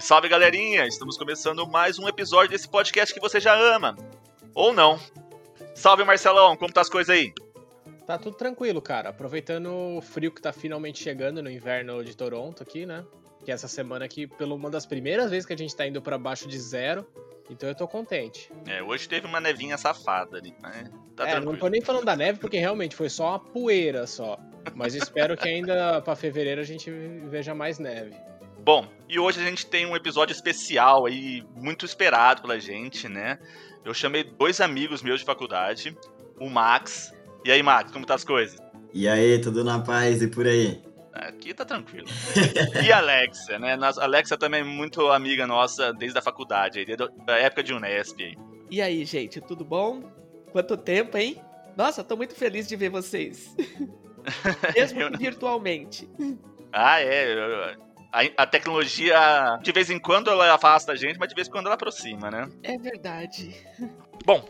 Salve, salve galerinha! Estamos começando mais um episódio desse podcast que você já ama. Ou não. Salve Marcelão, como tá as coisas aí? Tá tudo tranquilo, cara. Aproveitando o frio que tá finalmente chegando no inverno de Toronto aqui, né? Que essa semana aqui, pela uma das primeiras vezes que a gente tá indo para baixo de zero. Então eu tô contente. É, hoje teve uma nevinha safada ali, né? Tá é, tranquilo. não tô nem falando da neve porque realmente foi só uma poeira só. Mas espero que ainda para fevereiro a gente veja mais neve. Bom, e hoje a gente tem um episódio especial aí, muito esperado pela gente, né? Eu chamei dois amigos meus de faculdade, o Max. E aí, Max, como tá as coisas? E aí, tudo na paz e por aí? Aqui tá tranquilo. e a Alexa, né? A Alexa também é muito amiga nossa desde a faculdade, desde a época de Unesp. E aí, gente, tudo bom? Quanto tempo, hein? Nossa, tô muito feliz de ver vocês. Mesmo virtualmente. Ah, é a, a, tecnologia, de vez em quando, ela afasta a gente, mas de vez em quando ela aproxima, né? É verdade. Bom,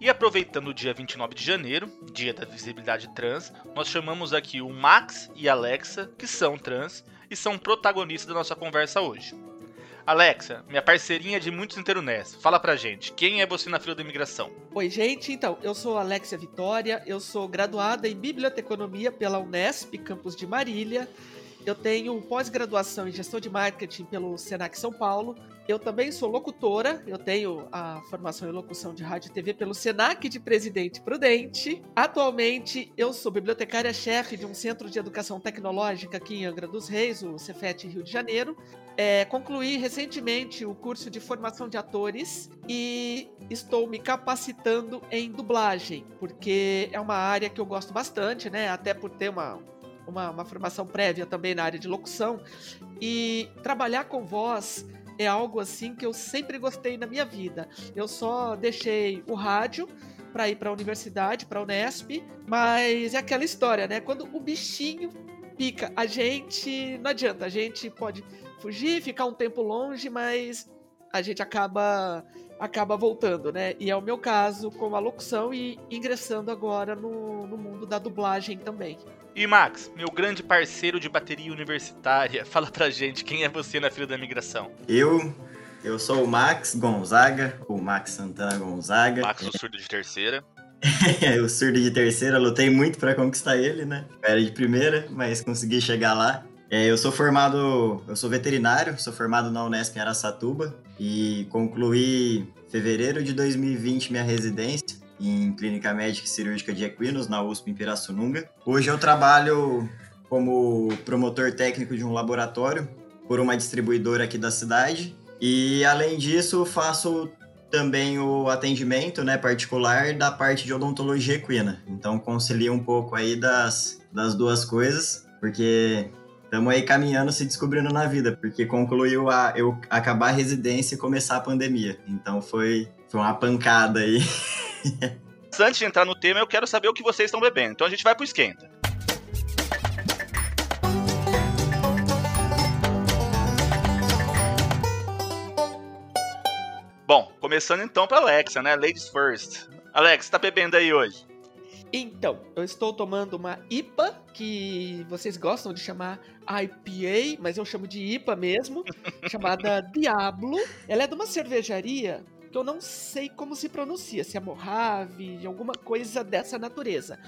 e aproveitando o dia 29 de janeiro, dia da visibilidade trans, nós chamamos aqui o Max e a Alexa, que são trans e são protagonistas da nossa conversa hoje. Alexa, minha parceirinha de muitos internets, fala pra gente, quem é você na fila da imigração? Oi, gente, então, eu sou Alexia Vitória, eu sou graduada em Biblioteconomia pela Unesp, campus de Marília, eu tenho pós-graduação em gestão de marketing pelo Senac São Paulo. Eu também sou locutora, eu tenho a formação em locução de rádio e TV pelo Senac de Presidente Prudente. Atualmente, eu sou bibliotecária-chefe de um centro de educação tecnológica aqui em Angra dos Reis, o Cefet Rio de Janeiro. É, concluí recentemente o curso de formação de atores e estou me capacitando em dublagem, porque é uma área que eu gosto bastante, né? Até por ter uma, uma, uma formação prévia também na área de locução. E trabalhar com voz é algo assim que eu sempre gostei na minha vida. Eu só deixei o rádio para ir para a universidade, para a Unesp, mas é aquela história, né? Quando o bichinho pica, a gente não adianta, a gente pode fugir, ficar um tempo longe, mas a gente acaba acaba voltando, né? E é o meu caso com a locução e ingressando agora no, no mundo da dublagem também. E Max, meu grande parceiro de bateria universitária, fala pra gente quem é você na fila da migração. Eu, eu sou o Max Gonzaga, o Max Santana Gonzaga. Max, o surdo de terceira. O surdo de terceira, lutei muito para conquistar ele, né? era de primeira, mas consegui chegar lá. É, eu sou formado, eu sou veterinário, sou formado na Unesp em Aracatuba e concluí fevereiro de 2020 minha residência em Clínica Médica e Cirúrgica de Equinos, na USP em Pirassununga. Hoje eu trabalho como promotor técnico de um laboratório por uma distribuidora aqui da cidade e além disso faço também o atendimento né, particular da parte de odontologia equina. Então concilia um pouco aí das, das duas coisas, porque estamos aí caminhando, se descobrindo na vida, porque concluiu a eu acabar a residência e começar a pandemia. Então foi, foi uma pancada aí. Antes de entrar no tema, eu quero saber o que vocês estão bebendo. Então a gente vai pro esquenta. Bom, começando então para Alexa, né? Ladies first. Alex, tá bebendo aí hoje? Então, eu estou tomando uma IPA, que vocês gostam de chamar IPA, mas eu chamo de IPA mesmo, chamada Diablo. Ela é de uma cervejaria que eu não sei como se pronuncia, se é Mojave, alguma coisa dessa natureza.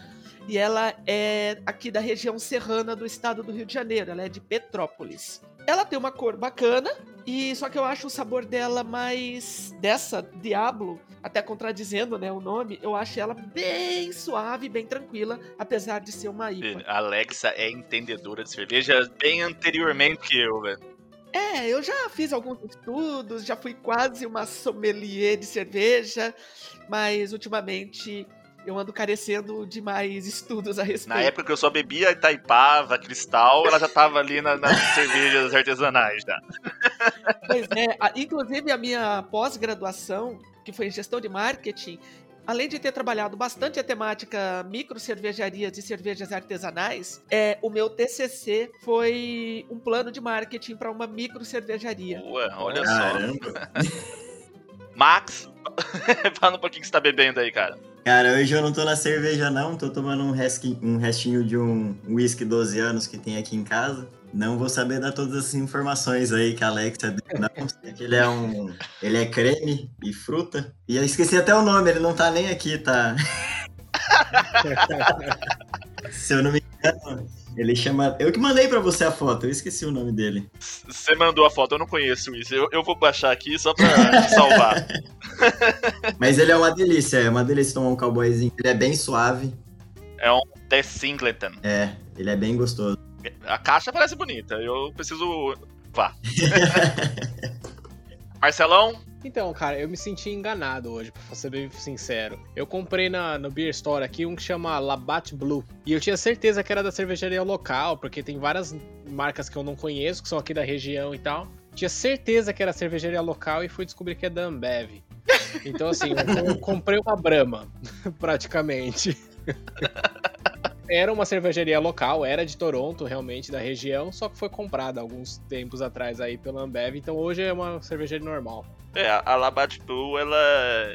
E ela é aqui da região serrana do estado do Rio de Janeiro, ela é de Petrópolis. Ela tem uma cor bacana, e só que eu acho o sabor dela mais dessa Diablo, até contradizendo, né, o nome, eu acho ela bem suave, bem tranquila, apesar de ser uma IPA. Alexa é entendedora de cerveja bem anteriormente que eu, velho. É, eu já fiz alguns estudos, já fui quase uma sommelier de cerveja, mas ultimamente eu ando carecendo de mais estudos a respeito. Na época que eu só bebia Itaipava, Cristal, ela já tava ali na- nas cervejas artesanais já. Pois é, a- inclusive a minha pós-graduação, que foi em gestão de marketing, além de ter trabalhado bastante a temática micro cervejarias e cervejas artesanais, é, o meu TCC foi um plano de marketing para uma micro cervejaria. Boa, olha só. Max, fala um pouquinho que você tá bebendo aí, cara. Cara, hoje eu não tô na cerveja não, tô tomando um, resqui- um restinho de um whisky 12 anos que tem aqui em casa. Não vou saber dar todas as informações aí que a Alexa deu, não. Ele é um. Ele é creme e fruta. E eu esqueci até o nome, ele não tá nem aqui, tá? Se eu não me engano, ele chama. Eu que mandei pra você a foto, eu esqueci o nome dele. Você mandou a foto, eu não conheço isso. Eu, eu vou baixar aqui só pra salvar. Mas ele é uma delícia, é uma delícia tomar um cowboyzinho. Ele é bem suave, É um The Singleton. é, ele é bem gostoso. A caixa parece bonita, eu preciso. Vá. Marcelão, Então, cara, eu me senti enganado hoje, pra ser bem sincero. Eu comprei na, no Beer Store aqui um que chama Labatt Blue. E eu tinha certeza que era da cervejaria local, porque tem várias marcas que eu não conheço, que são aqui da região e tal. Tinha certeza que era cervejaria local e fui descobrir que é da Ambev. Então, assim, eu, comprei uma Brahma, praticamente. Era uma cervejaria local, era de Toronto, realmente, da região, só que foi comprada alguns tempos atrás aí pela Ambev, então hoje é uma cervejaria normal. é, a Labatt Blue, ela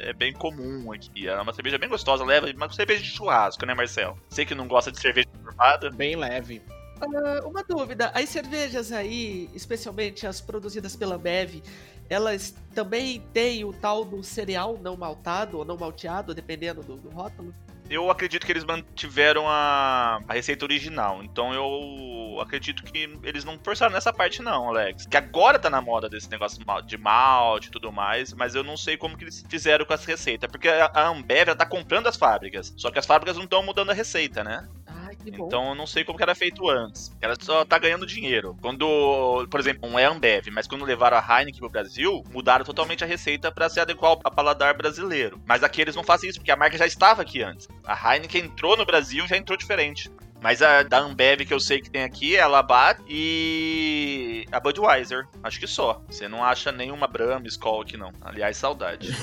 é bem comum aqui. Ela é uma cerveja bem gostosa, leva uma cerveja de churrasco, né, Marcel? Sei que não gosta de cerveja formada. Bem leve. Ah, uma dúvida, as cervejas aí, especialmente as produzidas pela Ambev, elas também têm o tal do cereal não maltado ou não malteado, dependendo do, do rótulo? Eu acredito que eles mantiveram a, a receita original. Então eu acredito que eles não forçaram nessa parte, não, Alex. Que agora tá na moda desse negócio de malte e tudo mais. Mas eu não sei como que eles fizeram com essa receita. Porque a Ambev ela tá comprando as fábricas. Só que as fábricas não estão mudando a receita, né? Bom. Então eu não sei como que era feito antes. Ela só tá ganhando dinheiro. Quando, por exemplo, não é Ambev, mas quando levaram a Heineken pro Brasil, mudaram totalmente a receita pra se adequar ao paladar brasileiro. Mas aqui eles não fazem isso, porque a marca já estava aqui antes. A Heineken entrou no Brasil já entrou diferente. Mas a da Ambev que eu sei que tem aqui é a Labatt e a Budweiser. Acho que só. Você não acha nenhuma Brahma, Skol aqui não. Aliás, saudade.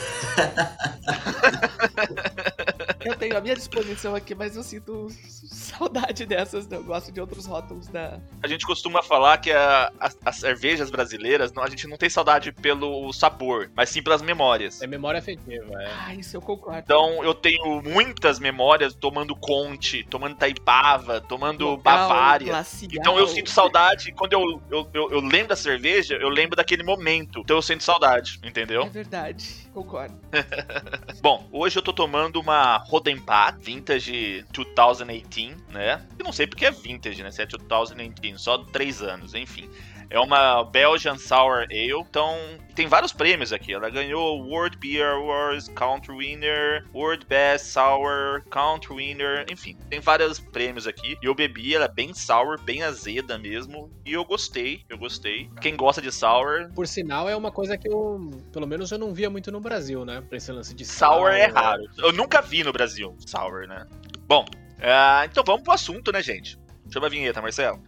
Eu tenho a minha disposição aqui, mas eu sinto saudade dessas, não. Eu gosto de outros rótulos da. A gente costuma falar que a- as, as cervejas brasileiras, não, a gente não tem saudade pelo sabor, mas sim pelas memórias. É memória afetiva, é. Ah, isso eu concordo. Então eu tenho muitas memórias tomando Conte, tomando Taipava, tomando Local, Bavária. glacial. Então eu sinto saudade quando eu, eu, eu, eu lembro da cerveja, eu lembro daquele momento. Então eu sinto saudade, É entendeu? verdade, concordo. Bom, hoje eu tô tomando uma Rodenbach Vintage 2018, né? Eu não sei porque é vintage, né? Se é 2018, só 3 anos, enfim. É uma Belgian Sour Ale. Então, tem vários prêmios aqui. Ela ganhou World Beer Awards, Country Winner, World Best Sour, Country Winner. Enfim, tem vários prêmios aqui. E eu bebi, ela é bem sour, bem azeda mesmo. E eu gostei, eu gostei. Quem gosta de sour, Por sinal, é uma coisa que eu, pelo menos, eu não via muito no Brasil, né? Pra esse lance de Sour é raro. Eu nunca vi no Brasil sour, né? Bom, ah, então vamos pro assunto, né, gente? Chama a vinheta, Marcelo.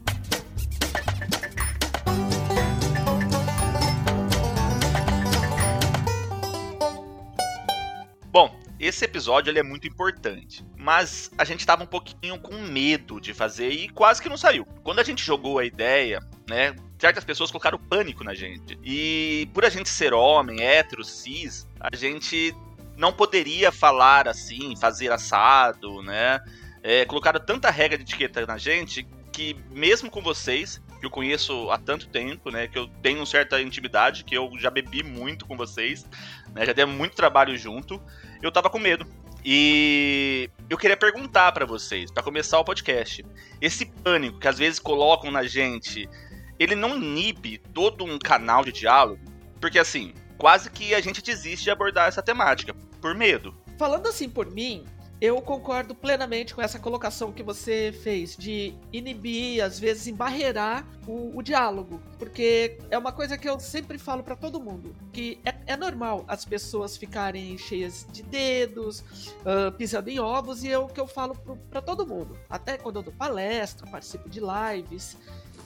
Bom, esse episódio ele é muito importante, mas a gente tava um pouquinho com medo de fazer e quase que não saiu. Quando a gente jogou a ideia, né, certas pessoas colocaram pânico na gente. E por a gente ser homem, hétero, cis, a gente não poderia falar assim, fazer assado, né? É, colocaram tanta regra de etiqueta na gente que mesmo com vocês, que eu conheço há tanto tempo, né, que eu tenho certa intimidade, que eu já bebi muito com vocês, né, já demos muito trabalho junto, eu tava com medo. E eu queria perguntar pra vocês, pra começar o podcast, esse pânico que às vezes colocam na gente, ele não inibe todo um canal de diálogo? Porque assim, quase que a gente desiste de abordar essa temática por medo. Falando assim por mim, eu concordo plenamente com essa colocação que você fez de inibir, às vezes embarrear o, o diálogo, porque é uma coisa que eu sempre falo para todo mundo, que é, é, normal as pessoas ficarem cheias de dedos, uh, pisando em ovos, e é o que eu falo para todo mundo, até quando eu dou palestra, participo de lives,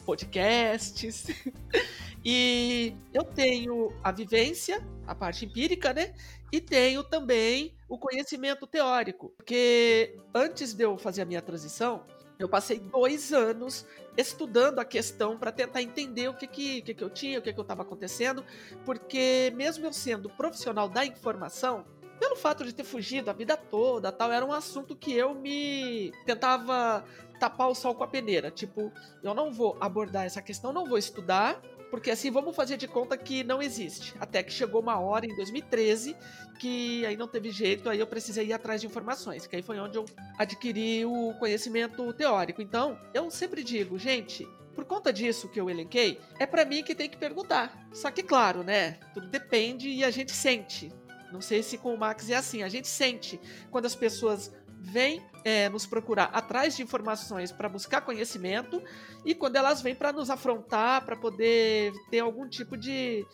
podcasts. e eu tenho a vivência, a parte empírica, né? E tenho também o conhecimento teórico. Porque antes de eu fazer a minha transição, eu passei dois anos estudando a questão para tentar entender o que, que, que, que eu tinha, o que, que eu estava acontecendo, porque mesmo eu sendo profissional da informação, pelo fato de ter fugido a vida toda, tal, era um assunto que eu me tentava tapar o sol com a peneira. Tipo, eu não vou abordar essa questão, não vou estudar, porque assim vamos fazer de conta que não existe. Até que chegou uma hora em 2013 que aí não teve jeito, aí eu precisei ir atrás de informações, que aí foi onde eu adquiri o conhecimento teórico. Então, eu sempre digo, gente, por conta disso que eu elenquei, é para mim que tem que perguntar. Só que claro, né? Tudo depende e a gente sente. Não sei se com o Max é assim. A gente sente quando as pessoas vêm é, nos procurar atrás de informações para buscar conhecimento e quando elas vêm para nos afrontar, para poder ter algum tipo de,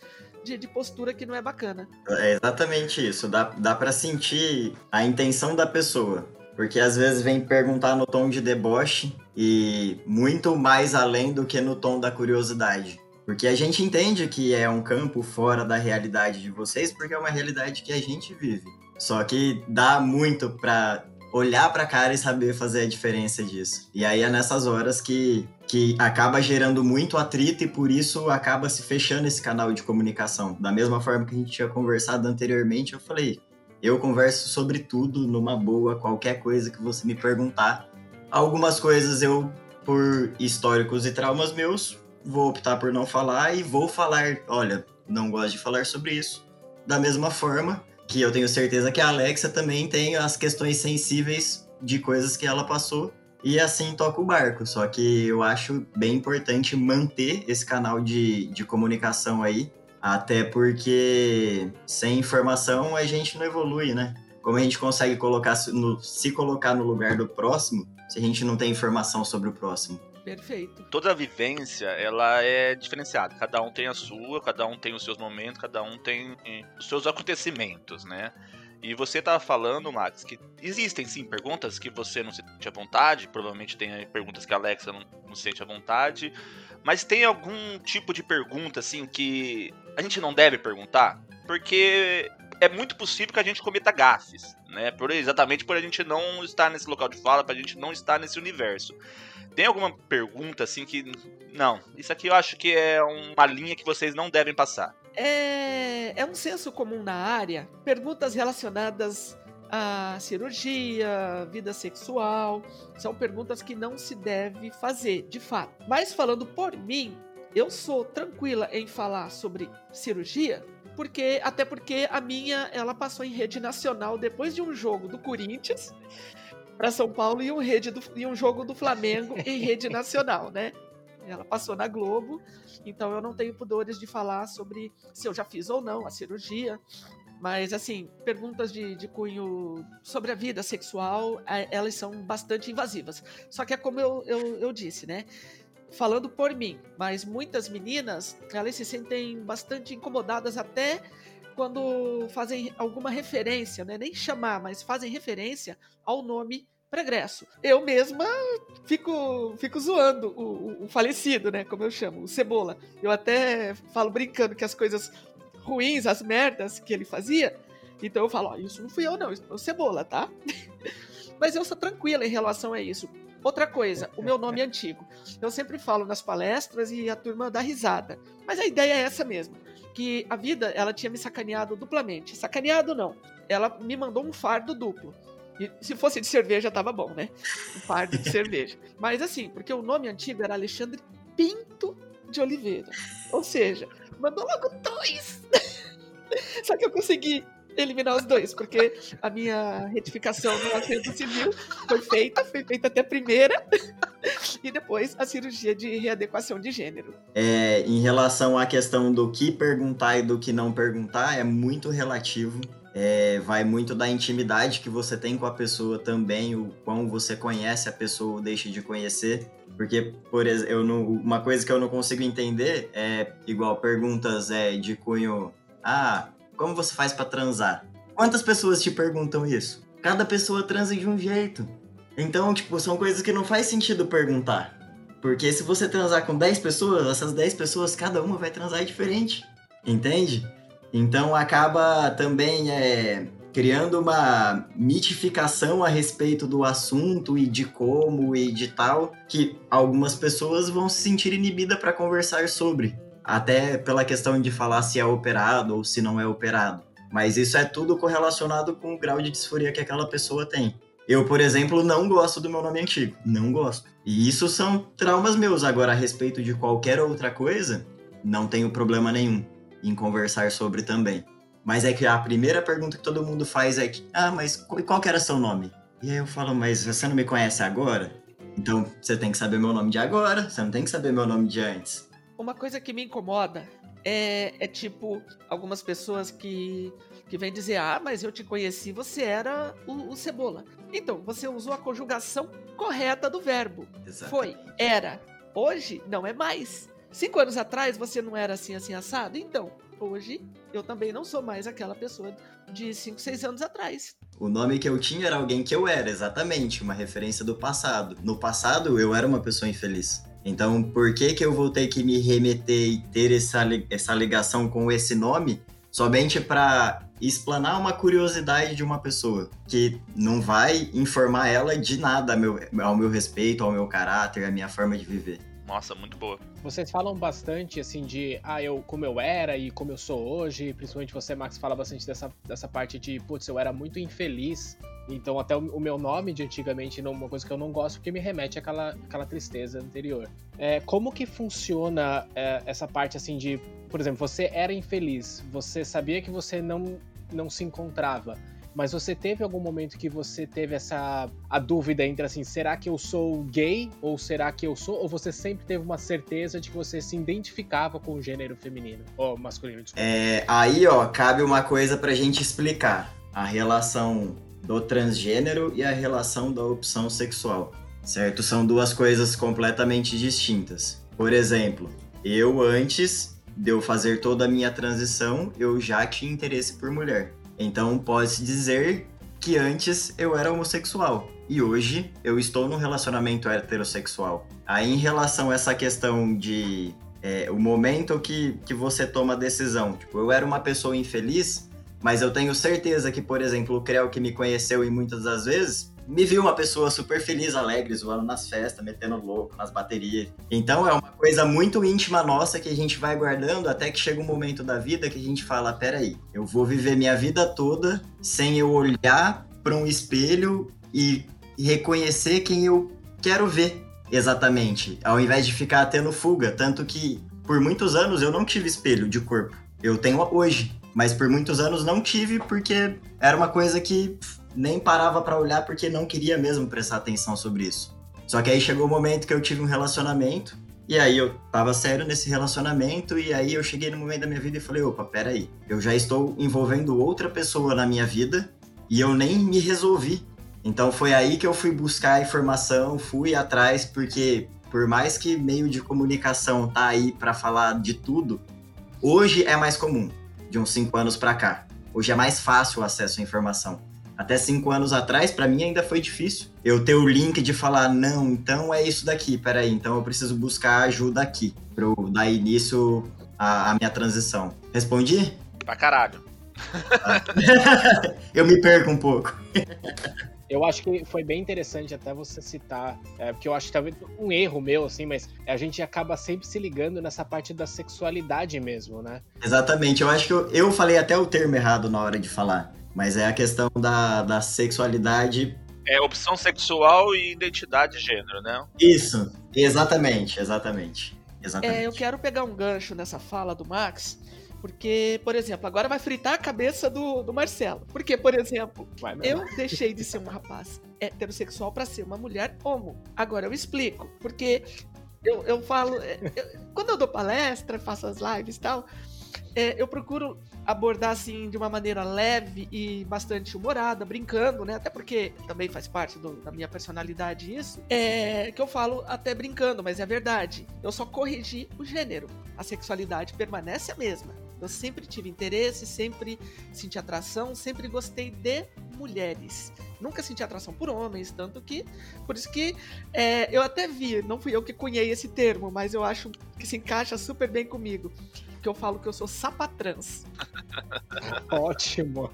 de, de, postura que não é bacana. É exatamente isso. Dá, dá para sentir a intenção da pessoa. Porque às vezes vem perguntar no tom de deboche e muito mais além do que no tom da curiosidade. Porque a gente entende que é um campo fora da realidade de vocês, porque é uma realidade que a gente vive. Só que dá muito para olhar para cara e saber fazer a diferença disso. E aí é nessas horas que, que acaba gerando muito atrito e por isso acaba se fechando esse canal de comunicação. Da mesma forma que a gente tinha conversado anteriormente, eu falei, eu converso sobre tudo numa boa, qualquer coisa que você me perguntar. Algumas coisas eu, por históricos e traumas meus, vou optar por não falar e vou falar, olha, não gosto de falar sobre isso. Da mesma forma que eu tenho certeza que a Alexa também tem as questões sensíveis de coisas que ela passou e assim toca o barco. Só que eu acho bem importante manter esse canal de, de comunicação aí, até porque sem informação a gente não evolui, né? Como a gente consegue colocar no, se colocar no lugar do próximo se a gente não tem informação sobre o próximo? Perfeito. Toda a vivência, ela é diferenciada. Cada um tem a sua, cada um tem os seus momentos, cada um tem os seus acontecimentos, né? E você estava falando, Max, que existem sim perguntas que você não se sente à vontade, provavelmente tem perguntas que a Alexa não, não se sente à vontade, mas tem algum tipo de pergunta assim que a gente não deve perguntar? Porque é muito possível que a gente cometa gafes, né? Por, exatamente por a gente não estar nesse local de fala, para a gente não estar nesse universo. Tem alguma pergunta assim que. Não, isso aqui eu acho que é uma linha que vocês não devem passar. É, é um senso comum na área. Perguntas relacionadas à cirurgia, vida sexual, são perguntas que não se deve fazer, de fato. Mas falando por mim, eu sou tranquila em falar sobre cirurgia, porque até porque a minha ela passou em rede nacional depois de um jogo do Corinthians para São Paulo e um, rede do, e um jogo do Flamengo em rede nacional, né? Ela passou na Globo, então eu não tenho pudores de falar sobre se eu já fiz ou não a cirurgia. Mas, assim, perguntas de, de cunho sobre a vida sexual, elas são bastante invasivas. Só que é como eu, eu, eu disse, né? Falando por mim, mas muitas meninas, elas se sentem bastante incomodadas até quando fazem alguma referência, né? nem chamar, mas fazem referência ao nome pregresso. Eu mesma fico, fico zoando o, o, falecido, né? Como eu chamo, o Cebola. Eu até falo brincando que as coisas ruins, as merdas que ele fazia. Então eu falo, ó, isso não fui eu, não, isso foi o Cebola, tá? Mas eu sou tranquila em relação a isso. Outra coisa, o meu nome é antigo. Eu sempre falo nas palestras e a turma dá risada. Mas a ideia é essa mesmo que a vida ela tinha me sacaneado duplamente. Sacaneado não. Ela me mandou um fardo duplo. E se fosse de cerveja, tava bom, né? Um fardo de cerveja. Mas assim, porque o nome antigo era Alexandre Pinto de Oliveira. Ou seja, mandou logo dois. Só que eu consegui eliminar os dois, porque a minha retificação no assento civil foi feita, foi feita até a primeira, e depois a cirurgia de readequação de gênero. É, em relação à questão do que perguntar e do que não perguntar, é muito relativo. É, vai muito da intimidade que você tem com a pessoa também, o quão você conhece a pessoa ou deixa de conhecer. Porque, por exemplo, não, uma coisa que eu não consigo entender é igual perguntas é, de cunho: Ah, como você faz para transar? Quantas pessoas te perguntam isso? Cada pessoa transa de um jeito. Então, tipo, são coisas que não faz sentido perguntar. Porque se você transar com 10 pessoas, essas 10 pessoas, cada uma vai transar diferente. Entende? Então acaba também é, criando uma mitificação a respeito do assunto e de como e de tal, que algumas pessoas vão se sentir inibidas para conversar sobre. Até pela questão de falar se é operado ou se não é operado. Mas isso é tudo correlacionado com o grau de disforia que aquela pessoa tem. Eu, por exemplo, não gosto do meu nome antigo. Não gosto. E isso são traumas meus. Agora, a respeito de qualquer outra coisa, não tenho problema nenhum em conversar sobre também. Mas é que a primeira pergunta que todo mundo faz é que, ah, mas qual que era seu nome? E aí eu falo, mas você não me conhece agora? Então você tem que saber meu nome de agora, você não tem que saber meu nome de antes. Uma coisa que me incomoda é, é tipo algumas pessoas que, que vêm dizer, ah, mas eu te conheci, você era o, o Cebola. Então, você usou a conjugação correta do verbo. Exato. Foi, era. Hoje não é mais. Cinco anos atrás você não era assim, assim, assado? Então, hoje eu também não sou mais aquela pessoa de cinco, seis anos atrás. O nome que eu tinha era alguém que eu era, exatamente, uma referência do passado. No passado, eu era uma pessoa infeliz. Então, por que que eu vou ter que me remeter e ter essa, essa ligação com esse nome somente para explanar uma curiosidade de uma pessoa que não vai informar ela de nada ao meu, ao meu respeito, ao meu caráter, à minha forma de viver? Nossa, muito boa. Vocês falam bastante, assim, de ah, eu como eu era e como eu sou hoje. Principalmente você, Max, fala bastante dessa, dessa parte de, putz, eu era muito infeliz. Então, até o, o meu nome de antigamente é uma coisa que eu não gosto, porque me remete àquela, àquela tristeza anterior. É, como que funciona é, essa parte, assim, de, por exemplo, você era infeliz, você sabia que você não, não se encontrava. Mas você teve algum momento que você teve essa a dúvida entre assim, será que eu sou gay ou será que eu sou? Ou você sempre teve uma certeza de que você se identificava com o gênero feminino ou masculino? É, aí, ó, cabe uma coisa pra gente explicar a relação do transgênero e a relação da opção sexual, certo? São duas coisas completamente distintas. Por exemplo, eu antes de eu fazer toda a minha transição, eu já tinha interesse por mulher. Então pode-se dizer que antes eu era homossexual e hoje eu estou num relacionamento heterossexual. Aí em relação a essa questão de é, o momento que, que você toma a decisão, tipo, eu era uma pessoa infeliz, mas eu tenho certeza que, por exemplo, o Creu que me conheceu e muitas das vezes me viu uma pessoa super feliz, alegre, zoando nas festas, metendo louco nas baterias. Então é uma coisa muito íntima nossa que a gente vai guardando até que chega um momento da vida que a gente fala: peraí, eu vou viver minha vida toda sem eu olhar para um espelho e reconhecer quem eu quero ver exatamente, ao invés de ficar tendo fuga. Tanto que por muitos anos eu não tive espelho de corpo. Eu tenho hoje, mas por muitos anos não tive porque era uma coisa que nem parava para olhar porque não queria mesmo prestar atenção sobre isso. Só que aí chegou o momento que eu tive um relacionamento, e aí eu tava sério nesse relacionamento, e aí eu cheguei no momento da minha vida e falei: opa, peraí, eu já estou envolvendo outra pessoa na minha vida e eu nem me resolvi. Então foi aí que eu fui buscar a informação, fui atrás, porque por mais que meio de comunicação tá aí para falar de tudo, hoje é mais comum, de uns cinco anos para cá. Hoje é mais fácil o acesso à informação. Até cinco anos atrás, para mim ainda foi difícil. Eu ter o link de falar, não, então é isso daqui, peraí, então eu preciso buscar ajuda aqui, pra eu dar início à, à minha transição. Respondi? Pra caralho. eu me perco um pouco. Eu acho que foi bem interessante até você citar, é, porque eu acho que talvez um erro meu, assim, mas a gente acaba sempre se ligando nessa parte da sexualidade mesmo, né? Exatamente, eu acho que eu, eu falei até o termo errado na hora de falar. Mas é a questão da, da sexualidade. É opção sexual e identidade de gênero, né? Isso, exatamente, exatamente. exatamente. É, eu quero pegar um gancho nessa fala do Max, porque, por exemplo, agora vai fritar a cabeça do, do Marcelo. Porque, por exemplo, eu deixei de ser um rapaz heterossexual para ser uma mulher homo. Agora eu explico. Porque eu, eu falo. Eu, quando eu dou palestra, faço as lives e tal, é, eu procuro abordar assim de uma maneira leve e bastante humorada, brincando, né? Até porque também faz parte do, da minha personalidade isso. É que eu falo até brincando, mas é verdade. Eu só corrigi o gênero. A sexualidade permanece a mesma. Eu sempre tive interesse, sempre senti atração, sempre gostei de mulheres. Nunca senti atração por homens, tanto que. Por isso que é, eu até vi, não fui eu que cunhei esse termo, mas eu acho que se encaixa super bem comigo que eu falo que eu sou sapatrans. Ótimo.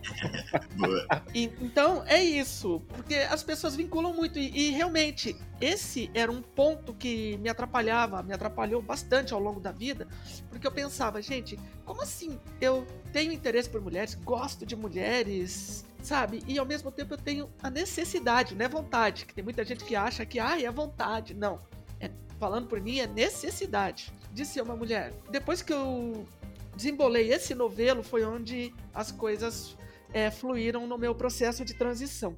e, então é isso, porque as pessoas vinculam muito e, e, realmente esse era um ponto que me atrapalhava, me atrapalhou bastante ao longo da vida, porque eu pensava, gente, como assim eu tenho interesse por mulheres, gosto de mulheres, sabe? E ao mesmo tempo eu tenho a necessidade, não é vontade, que tem muita gente que acha que ah, é vontade. Não, é, falando por mim, é necessidade de ser uma mulher. Depois que eu desembolei esse novelo, foi onde as coisas é, fluíram no meu processo de transição.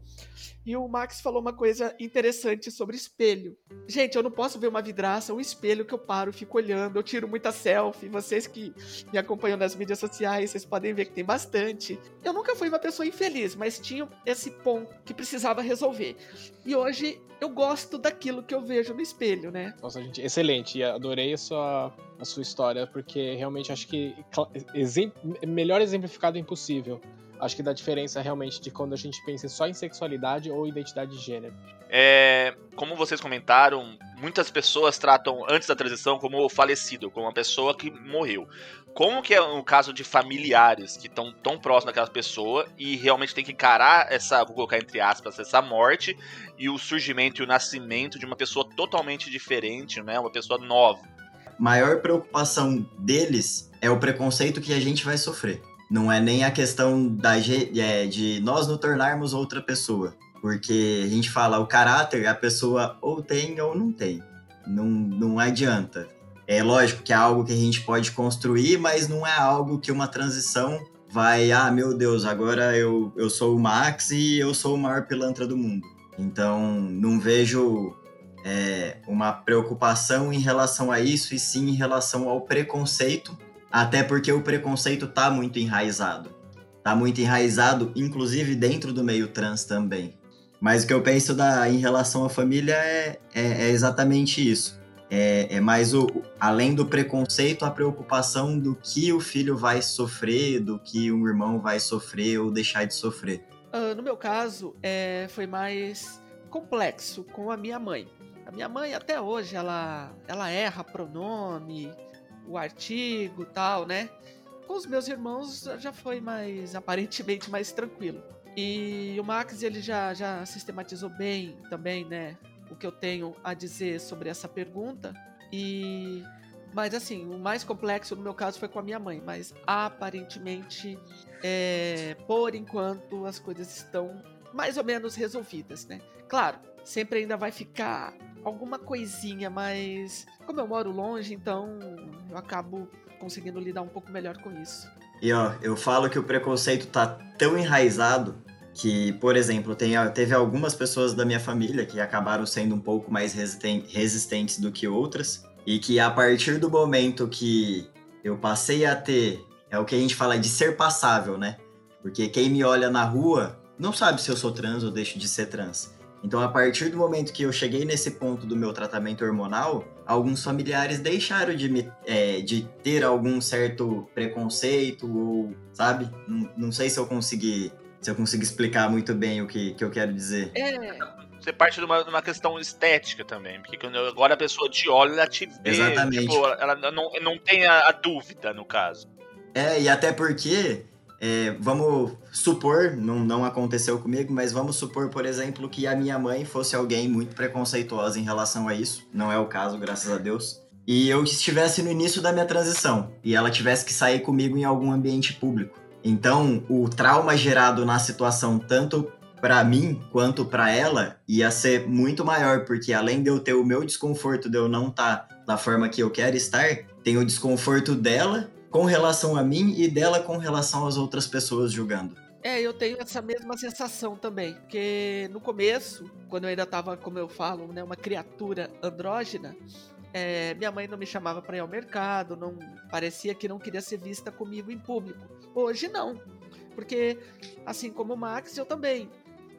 E o Max falou uma coisa interessante sobre espelho. Gente, eu não posso ver uma vidraça, um espelho que eu paro, fico olhando, eu tiro muita selfie. Vocês que me acompanham nas mídias sociais, vocês podem ver que tem bastante. Eu nunca fui uma pessoa infeliz, mas tinha esse ponto que precisava resolver. E hoje eu gosto daquilo que eu vejo no espelho, né? Nossa, gente, excelente. Adorei a sua, a sua história, porque realmente acho que melhor exemplificado é impossível acho que dá diferença realmente de quando a gente pensa só em sexualidade ou identidade de gênero. É, como vocês comentaram, muitas pessoas tratam antes da transição como falecido, como uma pessoa que morreu. Como que é o caso de familiares que estão tão próximos daquela pessoa e realmente tem que encarar essa, vou colocar entre aspas, essa morte e o surgimento e o nascimento de uma pessoa totalmente diferente, né? Uma pessoa nova. Maior preocupação deles é o preconceito que a gente vai sofrer. Não é nem a questão da, é, de nós nos tornarmos outra pessoa. Porque a gente fala, o caráter a pessoa ou tem ou não tem. Não, não adianta. É lógico que é algo que a gente pode construir, mas não é algo que uma transição vai, ah, meu Deus, agora eu, eu sou o Max e eu sou o maior pilantra do mundo. Então, não vejo é, uma preocupação em relação a isso, e sim em relação ao preconceito até porque o preconceito tá muito enraizado. Tá muito enraizado, inclusive dentro do meio trans também. Mas o que eu penso da, em relação à família é, é, é exatamente isso. É, é, mais o, além do preconceito, a preocupação do que o filho vai sofrer, do que um irmão vai sofrer ou deixar de sofrer. Uh, no meu caso, é, foi mais complexo com a minha mãe. A minha mãe, até hoje, ela, ela erra pronome, o artigo tal, né? Com os meus irmãos já foi mais, aparentemente, mais tranquilo. E o Max, ele já, já sistematizou bem também, né? O que eu tenho a dizer sobre essa pergunta. E mas assim, o mais complexo no meu caso foi com a minha mãe, mas aparentemente, é, por enquanto, as coisas estão mais ou menos resolvidas, né? Claro, sempre ainda vai ficar alguma coisinha, mas como eu moro longe, então eu acabo conseguindo lidar um pouco melhor com isso. E ó, eu falo que o preconceito tá tão enraizado que, por exemplo, tem, teve algumas pessoas da minha família que acabaram sendo um pouco mais resistentes do que outras, e que a partir do momento que eu passei a ter, é o que a gente fala de ser passável, né? Porque quem me olha na rua não sabe se eu sou trans ou deixo de ser trans. Então, a partir do momento que eu cheguei nesse ponto do meu tratamento hormonal, alguns familiares deixaram de, me, é, de ter algum certo preconceito ou, sabe? Não, não sei se eu consegui se eu consegui explicar muito bem o que, que eu quero dizer. É. Você parte de uma, de uma questão estética também, porque quando agora a pessoa te olha, ela te vê. Exatamente. Tipo, ela não, não tem a, a dúvida, no caso. É, e até porque é, vamos supor, não, não aconteceu comigo, mas vamos supor, por exemplo, que a minha mãe fosse alguém muito preconceituosa em relação a isso. Não é o caso, graças a Deus. E eu estivesse no início da minha transição e ela tivesse que sair comigo em algum ambiente público. Então, o trauma gerado na situação, tanto para mim quanto para ela, ia ser muito maior, porque além de eu ter o meu desconforto de eu não estar tá da forma que eu quero estar, tem o desconforto dela com relação a mim e dela com relação às outras pessoas julgando. É, eu tenho essa mesma sensação também, porque no começo, quando eu ainda estava, como eu falo, né, uma criatura andrógena, É, minha mãe não me chamava para ir ao mercado, não parecia que não queria ser vista comigo em público. Hoje não, porque assim como o Max, eu também,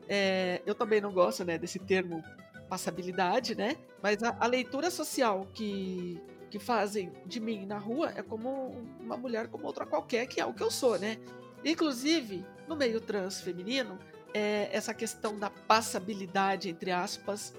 é, eu também não gosto, né, desse termo passabilidade, né? Mas a, a leitura social que que fazem de mim na rua é como uma mulher como outra qualquer, que é o que eu sou, né? Inclusive, no meio trans feminino, é essa questão da passabilidade, entre aspas,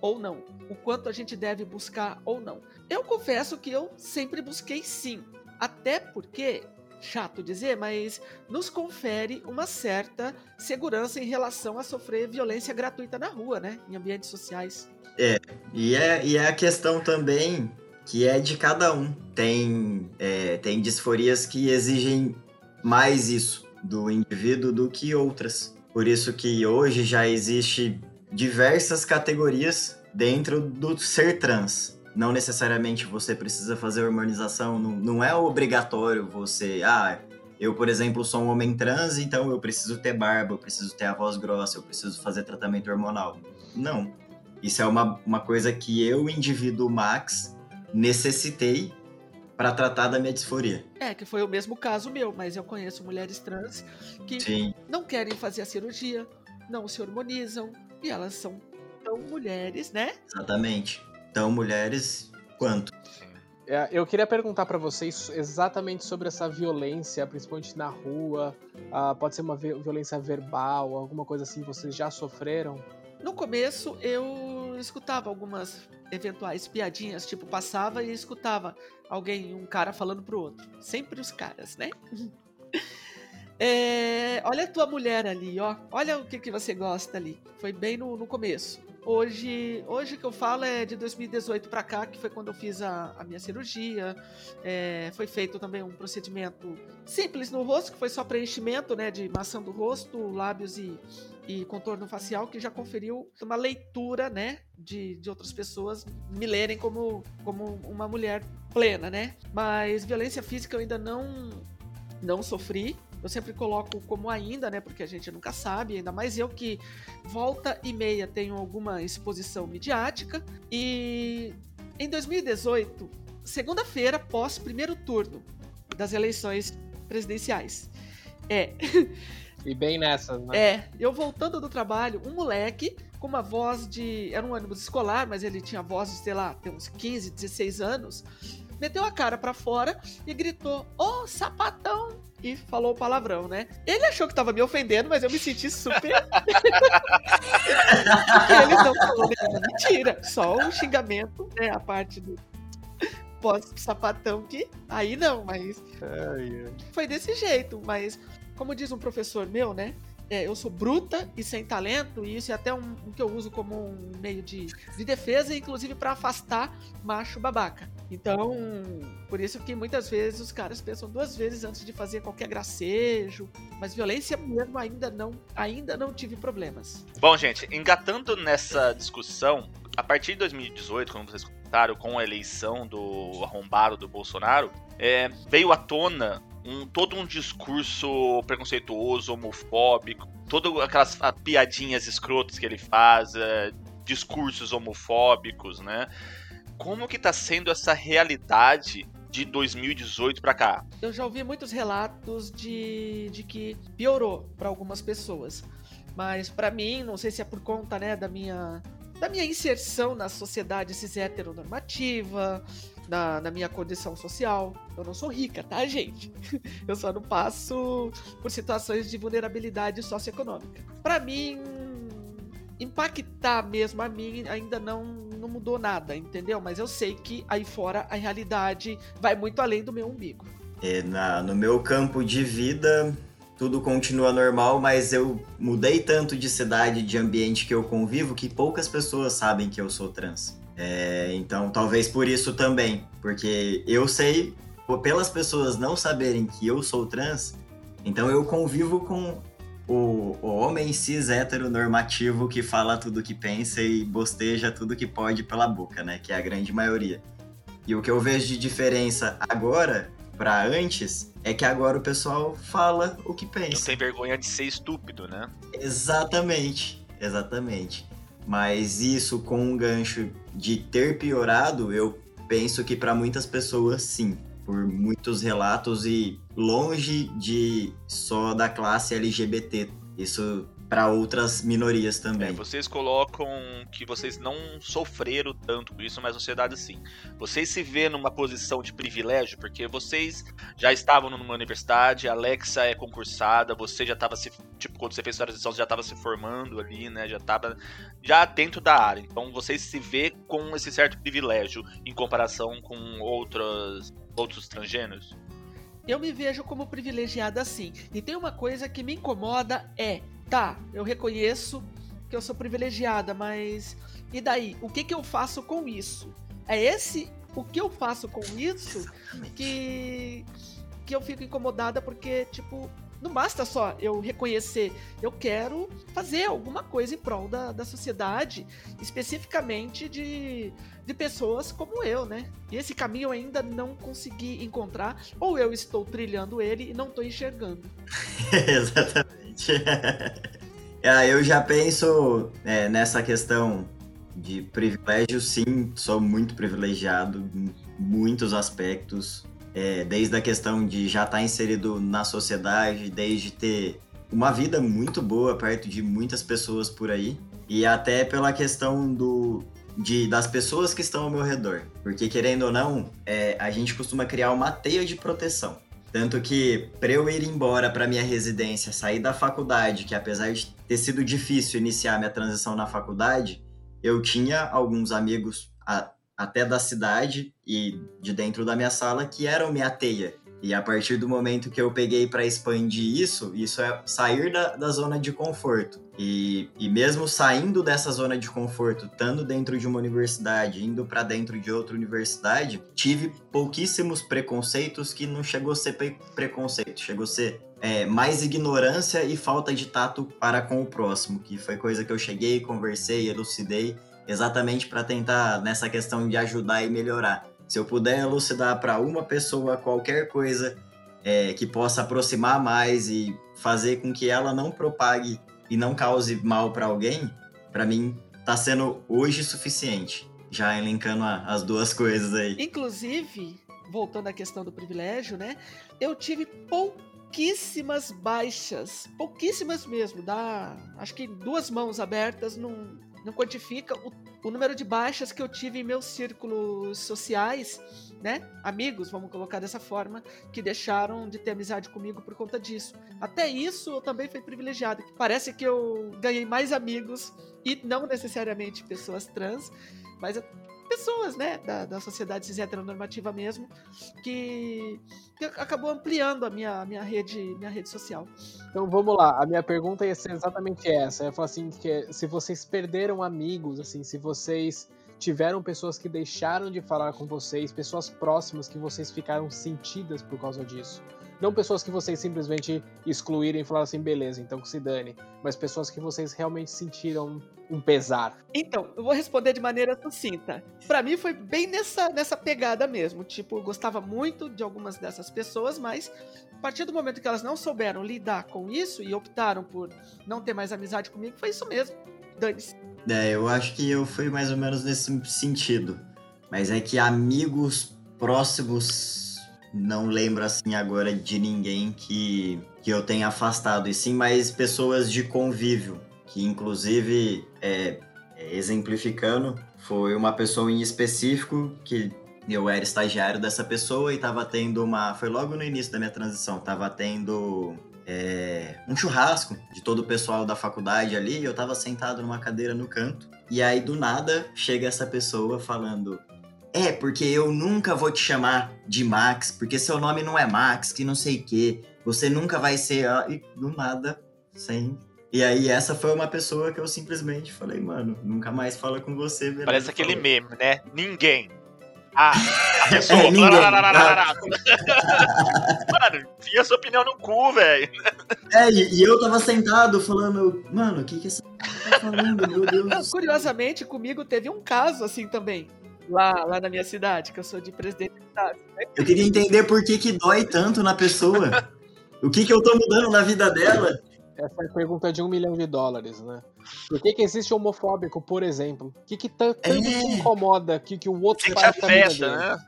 ou não. O quanto a gente deve buscar ou não. Eu confesso que eu sempre busquei sim. Até porque, chato dizer, mas nos confere uma certa segurança em relação a sofrer violência gratuita na rua, né? Em ambientes sociais. É, e é, e é a questão também que é de cada um. Tem, é, tem disforias que exigem mais isso do indivíduo do que outras. Por isso que hoje já existe diversas categorias dentro do ser trans. Não necessariamente você precisa fazer hormonização, não, não é obrigatório você. Ah, eu, por exemplo, sou um homem trans, então eu preciso ter barba, eu preciso ter a voz grossa, eu preciso fazer tratamento hormonal. Não. Isso é uma, uma coisa que eu, indivíduo Max, necessitei para tratar da minha disforia. É, que foi o mesmo caso meu, mas eu conheço mulheres trans que Sim. não querem fazer a cirurgia, não se hormonizam, e elas são tão mulheres, né? Exatamente. Tão mulheres quanto. É, eu queria perguntar para vocês exatamente sobre essa violência, principalmente na rua. Uh, pode ser uma violência verbal, alguma coisa assim, vocês já sofreram? No começo eu escutava algumas eventuais piadinhas, tipo, passava e escutava alguém, um cara falando pro outro. Sempre os caras, né? É, olha a tua mulher ali, ó. Olha o que, que você gosta ali. Foi bem no, no começo. Hoje, hoje que eu falo é de 2018 para cá, que foi quando eu fiz a, a minha cirurgia. É, foi feito também um procedimento simples no rosto, que foi só preenchimento, né, de maçã do rosto, lábios e, e contorno facial, que já conferiu uma leitura, né, de, de outras pessoas me lerem como, como uma mulher plena, né? Mas violência física eu ainda não não sofri. Eu sempre coloco como ainda, né? Porque a gente nunca sabe, ainda mais eu que volta e meia tenho alguma exposição midiática. E em 2018, segunda-feira, pós primeiro turno das eleições presidenciais. É. E bem nessas, né? É, eu voltando do trabalho, um moleque com uma voz de. Era um ônibus escolar, mas ele tinha voz de, sei lá, tem uns 15, 16 anos. Meteu a cara para fora e gritou: Ô, oh, sapatão! E falou palavrão, né? Ele achou que tava me ofendendo, mas eu me senti super. Ele não falou nenhuma mentira. Só o xingamento, né? A parte do pós-sapatão que. Aí não, mas. Foi desse jeito, mas como diz um professor meu, né? É, eu sou bruta e sem talento, e isso é até um, um que eu uso como um meio de, de defesa, inclusive para afastar macho babaca. Então, por isso que muitas vezes os caras pensam duas vezes antes de fazer qualquer gracejo, mas violência mesmo ainda não, ainda não tive problemas. Bom, gente, engatando nessa discussão, a partir de 2018, como vocês comentaram, com a eleição do arrombado do Bolsonaro, é, veio à tona um, todo um discurso preconceituoso, homofóbico, todas aquelas piadinhas escrotas que ele faz, é, discursos homofóbicos, né? Como que tá sendo essa realidade de 2018 para cá? Eu já ouvi muitos relatos de, de que piorou para algumas pessoas. Mas para mim, não sei se é por conta, né, da minha da minha inserção na sociedade cis heteronormativa, na, na minha condição social. Eu não sou rica, tá, gente? Eu só não passo por situações de vulnerabilidade socioeconômica. Para mim, impactar mesmo a mim ainda não, não mudou nada, entendeu? Mas eu sei que aí fora a realidade vai muito além do meu umbigo. É, na, no meu campo de vida, tudo continua normal, mas eu mudei tanto de cidade, de ambiente que eu convivo, que poucas pessoas sabem que eu sou trans. É, então, talvez por isso também, porque eu sei, pelas pessoas não saberem que eu sou trans, então eu convivo com o, o homem cis heteronormativo que fala tudo que pensa e bosteja tudo que pode pela boca, né? Que é a grande maioria. E o que eu vejo de diferença agora para antes é que agora o pessoal fala o que pensa. Não tem vergonha de ser estúpido, né? Exatamente, exatamente. Mas isso com um gancho de ter piorado, eu penso que para muitas pessoas, sim. Por muitos relatos e longe de só da classe LGBT. Isso para outras minorias também. É, vocês colocam que vocês não sofreram tanto com isso, mas a sociedade sim. Vocês se vê numa posição de privilégio, porque vocês já estavam numa universidade, a Alexa é concursada, você já estava se. Tipo, quando você fez sua transição, você já estava se formando ali, né? Já estava já dentro da área. Então vocês se vê com esse certo privilégio em comparação com outros, outros transgêneros? Eu me vejo como privilegiada sim. E tem uma coisa que me incomoda é tá, eu reconheço que eu sou privilegiada, mas e daí? O que que eu faço com isso? É esse o que eu faço com isso que que eu fico incomodada porque tipo não basta só eu reconhecer, eu quero fazer alguma coisa em prol da, da sociedade, especificamente de, de pessoas como eu, né? E esse caminho eu ainda não consegui encontrar, ou eu estou trilhando ele e não estou enxergando. Exatamente. É, eu já penso é, nessa questão de privilégio, sim, sou muito privilegiado em muitos aspectos é, desde a questão de já estar tá inserido na sociedade, desde ter uma vida muito boa perto de muitas pessoas por aí, e até pela questão do, de, das pessoas que estão ao meu redor. Porque, querendo ou não, é, a gente costuma criar uma teia de proteção. Tanto que, para eu ir embora para minha residência, sair da faculdade, que apesar de ter sido difícil iniciar minha transição na faculdade, eu tinha alguns amigos até da cidade e de dentro da minha sala que eram minha teia. E a partir do momento que eu peguei para expandir isso, isso é sair da, da zona de conforto. E, e mesmo saindo dessa zona de conforto, estando dentro de uma universidade, indo para dentro de outra universidade, tive pouquíssimos preconceitos que não chegou a ser preconceito, chegou a ser é, mais ignorância e falta de tato para com o próximo, que foi coisa que eu cheguei, conversei, elucidei exatamente para tentar nessa questão de ajudar e melhorar. Se eu puder elucidar para uma pessoa qualquer coisa é, que possa aproximar mais e fazer com que ela não propague e não cause mal para alguém, para mim tá sendo hoje suficiente. Já elencando a, as duas coisas aí. Inclusive, voltando à questão do privilégio, né? Eu tive pouquíssimas baixas, pouquíssimas mesmo, dá acho que duas mãos abertas num, não quantifica o, o, número de baixas que eu tive em meus círculos sociais, né? Amigos, vamos colocar dessa forma, que deixaram de ter amizade comigo por conta disso. Até isso eu também fui privilegiado. Parece que eu ganhei mais amigos e não necessariamente pessoas trans, mas pessoas, né, da, da sociedade cis heteronormativa mesmo, que, que, acabou ampliando a minha, minha, rede, minha rede social. Então vamos lá, a minha pergunta ia ser exatamente essa. Eu falo assim, que se vocês perderam amigos, assim, se vocês tiveram pessoas que deixaram de falar com vocês, pessoas próximas que vocês ficaram sentidas por causa disso. Não pessoas que vocês simplesmente excluíram e falaram assim, beleza, então que se dane. Mas pessoas que vocês realmente sentiram um pesar. Então, eu vou responder de maneira sucinta. Para mim foi bem nessa, nessa pegada mesmo. Tipo, eu gostava muito de algumas dessas pessoas, mas a partir do momento que elas não souberam lidar com isso e optaram por não ter mais amizade comigo, foi isso mesmo. Dane-se. É, eu acho que eu fui mais ou menos nesse sentido. Mas é que amigos próximos não lembro assim agora de ninguém que, que eu tenha afastado, e sim mais pessoas de convívio, que inclusive, é, é, exemplificando, foi uma pessoa em específico que eu era estagiário dessa pessoa e estava tendo uma. Foi logo no início da minha transição, estava tendo é, um churrasco de todo o pessoal da faculdade ali, e eu estava sentado numa cadeira no canto. E aí, do nada, chega essa pessoa falando: é, porque eu nunca vou te chamar de Max, porque seu nome não é Max, que não sei o quê. Você nunca vai ser. E do nada, sem. E aí, essa foi uma pessoa que eu simplesmente falei, mano, nunca mais fala com você, beleza? Parece aquele falou. meme, né? Ninguém. Ah, a pessoa. É, ninguém. mano, tinha sua opinião no cu, velho. É, e, e, eu tava sentado falando, mano, o que que essa tá falando, meu Deus? Curiosamente, comigo teve um caso assim também lá, lá na minha cidade, que eu sou de presidente de cidade. Né? Eu queria entender por que, que dói tanto na pessoa. o que, que eu tô mudando na vida dela. essa é a pergunta de um milhão de dólares, né? Por que, que existe homofóbico, por exemplo? O que, que tanto É. te incomoda que, que o outro Que te afeta, né?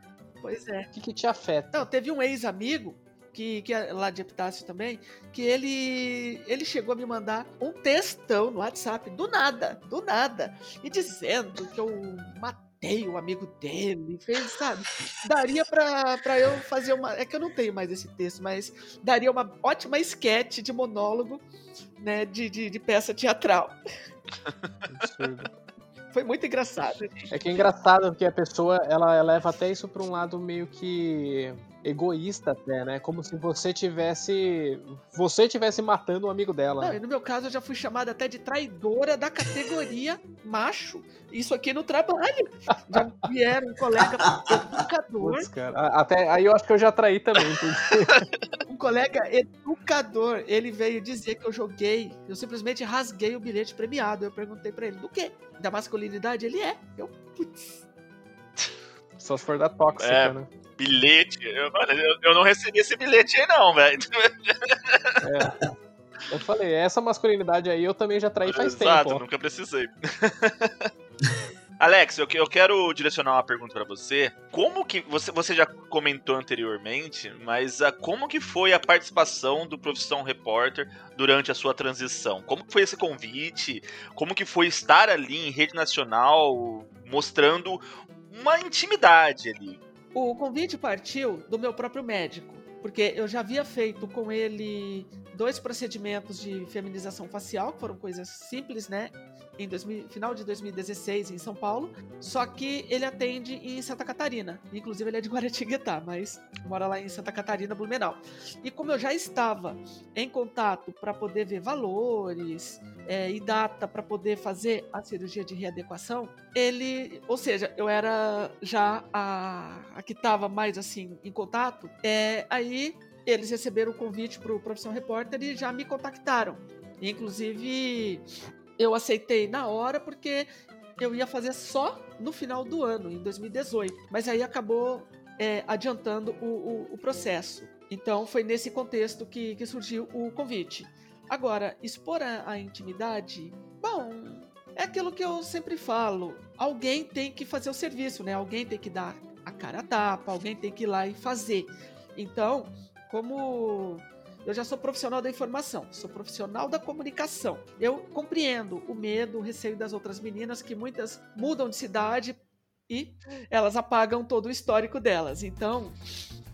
Pois é. O que, que te afeta? Não, teve um ex-amigo que, que é lá de Epitácio também, que ele ele chegou a me mandar um textão no WhatsApp do nada, do nada, e dizendo que eu matei o amigo dele, fez, sabe? Daria pra, pra eu fazer uma, é que eu não tenho mais esse texto, mas daria uma ótima esquete de monólogo, né, de, de, de peça teatral. Absurdo. Foi muito engraçado. É que é engraçado porque a pessoa ela leva até isso pra um lado meio que egoísta até, né? Como se você tivesse você tivesse matando um amigo dela. Não, e no meu caso eu já fui chamada até de traidora da categoria macho. Isso aqui no trabalho. Já vieram um colega educador. A- Até aí eu acho que eu já traí também, um colega educador, ele veio dizer que eu joguei, eu simplesmente rasguei o bilhete premiado. Eu perguntei pra ele, do quê? Da masculinidade? Ele é. Eu, putz. só se for da tóxica, É. né? Bilhete. Eu, mano, eu, eu não recebi esse bilhete aí, não, velho. Eu falei, essa masculinidade aí eu também já traí faz Exato, tempo. ó. nunca precisei. Alex, eu, eu quero direcionar uma pergunta pra você. Como que você, você já comentou anteriormente, mas ah, como que foi a participação do Profissão Repórter durante a sua transição? Como que foi esse convite? Como que foi estar ali em rede nacional, mostrando uma intimidade ali? O convite partiu do meu próprio médico, porque eu já havia feito com ele dois procedimentos de feminização facial, que foram coisas simples, né? Em 2000 final de 2016 em São Paulo, só que ele atende em Santa Catarina. Inclusive ele é de Guaratinguetá, mas mora lá em Santa Catarina, Blumenau. E como eu já estava em contato para poder ver valores é, e data para poder fazer a cirurgia de readequação, ele, ou seja, eu era já a, a que estava mais assim em contato, é, aí eles receberam o convite para o Profissão Repórter e já me contactaram. Inclusive, eu aceitei na hora porque eu ia fazer só no final do ano, em 2018. Mas aí acabou é, adiantando o, o- o processo. Então foi nesse contexto que, que surgiu o convite. Agora, expor a, a intimidade, bom, é aquilo que eu sempre falo. Alguém tem que fazer o serviço, né? Alguém tem que dar a cara a tapa, alguém tem que ir lá e fazer. Então, como eu já sou profissional da informação, sou profissional da comunicação, eu compreendo o medo, o receio das outras meninas, que muitas mudam de cidade e elas apagam todo o histórico delas. Então,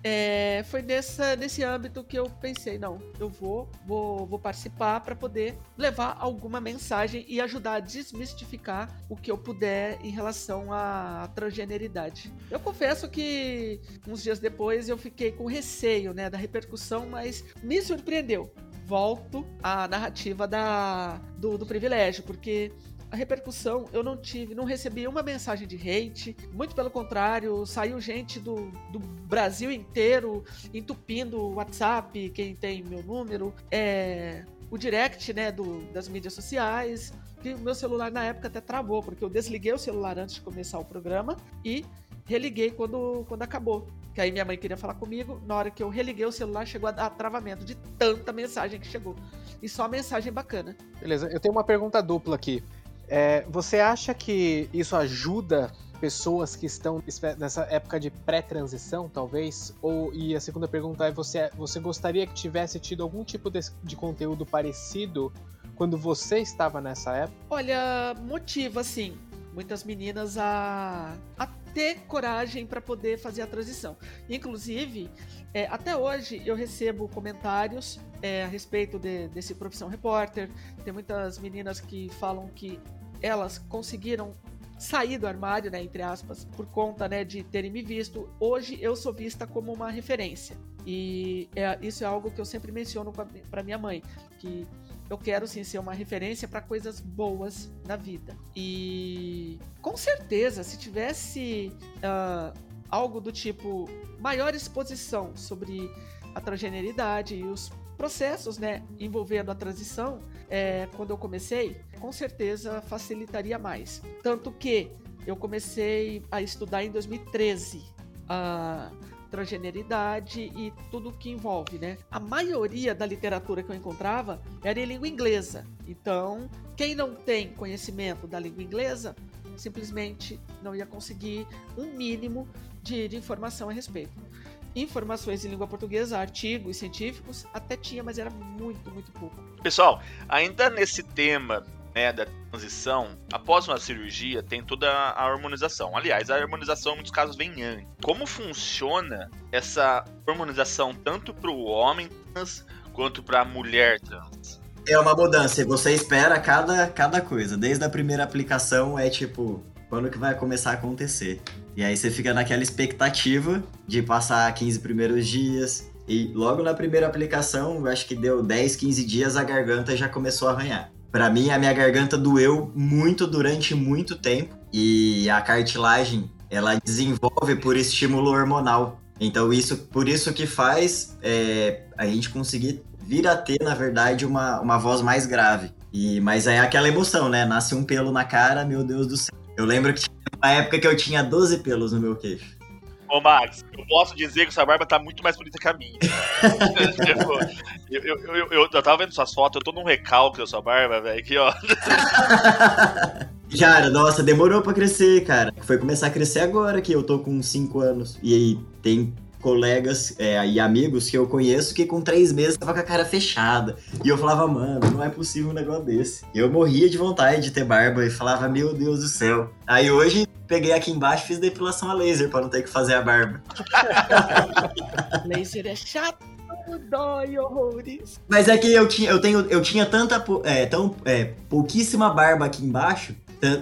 é, foi nessa, nesse âmbito que eu pensei, não, eu vou, vou, vou participar para poder levar alguma mensagem e ajudar a desmistificar o que eu puder em relação à transgeneridade. Eu confesso que uns dias depois eu fiquei com receio, né, da repercussão, mas me surpreendeu. Volto à narrativa da, do, do privilégio, porque a repercussão eu não tive, não recebi uma mensagem de hate, muito pelo contrário, saiu gente do, do Brasil inteiro entupindo o WhatsApp, quem tem meu número, é, o direct né, do, das mídias sociais, que o meu celular na época até travou, porque eu desliguei o celular antes de começar o programa e religuei quando, quando acabou. Que aí minha mãe queria falar comigo, na hora que eu religuei o celular chegou a dar travamento de tanta mensagem que chegou. E só mensagem bacana. Beleza, eu tenho uma pergunta dupla aqui. É, você acha que isso ajuda pessoas que estão nessa época de pré-transição, talvez? Ou e a segunda pergunta é você, você gostaria que tivesse tido algum tipo de, de conteúdo parecido quando você estava nessa época? Olha, motiva, assim, muitas meninas a, a ter coragem para poder fazer a transição. Inclusive, é, até hoje eu recebo comentários é, a respeito de- desse profissão repórter. Tem muitas meninas que falam que elas conseguiram sair do armário, né, entre aspas, por conta né, de terem me visto. Hoje eu sou vista como uma referência. E é- isso é algo que eu sempre menciono para minha mãe, que eu quero sim ser uma referência para coisas boas na vida. E com certeza, se tivesse ah, algo do tipo maior exposição sobre a transgeneridade e os processos, né, envolvendo a transição, é, quando eu comecei, com certeza facilitaria mais. Tanto que eu comecei a estudar em 2013. Ah, transgeneridade e tudo que envolve, né? A maioria da literatura que eu encontrava era em língua inglesa. Então, quem não tem conhecimento da língua inglesa simplesmente não ia conseguir um mínimo de, de informação a respeito. Informações em língua portuguesa, artigos científicos, até tinha, mas era muito, muito pouco. Pessoal, ainda nesse tema né, da transição, após uma cirurgia, tem toda a harmonização. Aliás, a harmonização em muitos casos vem antes. Como funciona essa harmonização tanto para o homem trans quanto para a mulher trans? É uma mudança, você espera cada, cada coisa. Desde a primeira aplicação é tipo, quando que vai começar a acontecer? E aí você fica naquela expectativa de passar 15 primeiros dias. E logo na primeira aplicação, acho que deu 10, 15 dias, a garganta já começou a arranhar. Para mim, a minha garganta doeu muito durante muito tempo. E a cartilagem, ela desenvolve por estímulo hormonal. Então, isso, por isso que faz é, a gente conseguir vir a ter, na verdade, uma, uma voz mais grave. E, mas é aquela emoção, né? Nasce um pelo na cara, meu Deus do céu. Eu lembro que tinha uma época que eu tinha 12 pelos no meu queixo. Ô, Max, eu posso dizer que sua barba tá muito mais bonita que a minha. Tipo, eu, eu, eu, eu, eu tava vendo suas fotos, eu tô num recalque da sua barba, velho, aqui, ó. Cara, nossa, demorou pra crescer, cara. Foi começar a crescer agora que eu tô com 5 anos. E aí tem colegas é, e amigos que eu conheço que com três meses tava com a cara fechada. E eu falava, mano, não é possível um negócio desse. Eu morria de vontade de ter barba e falava, meu Deus do céu. Aí hoje peguei aqui embaixo e fiz depilação a laser para não ter que fazer a barba. laser é chato. Dói horrores. Mas é que eu tinha, eu tenho, eu tinha tanta, é, tão, é, pouquíssima barba aqui embaixo.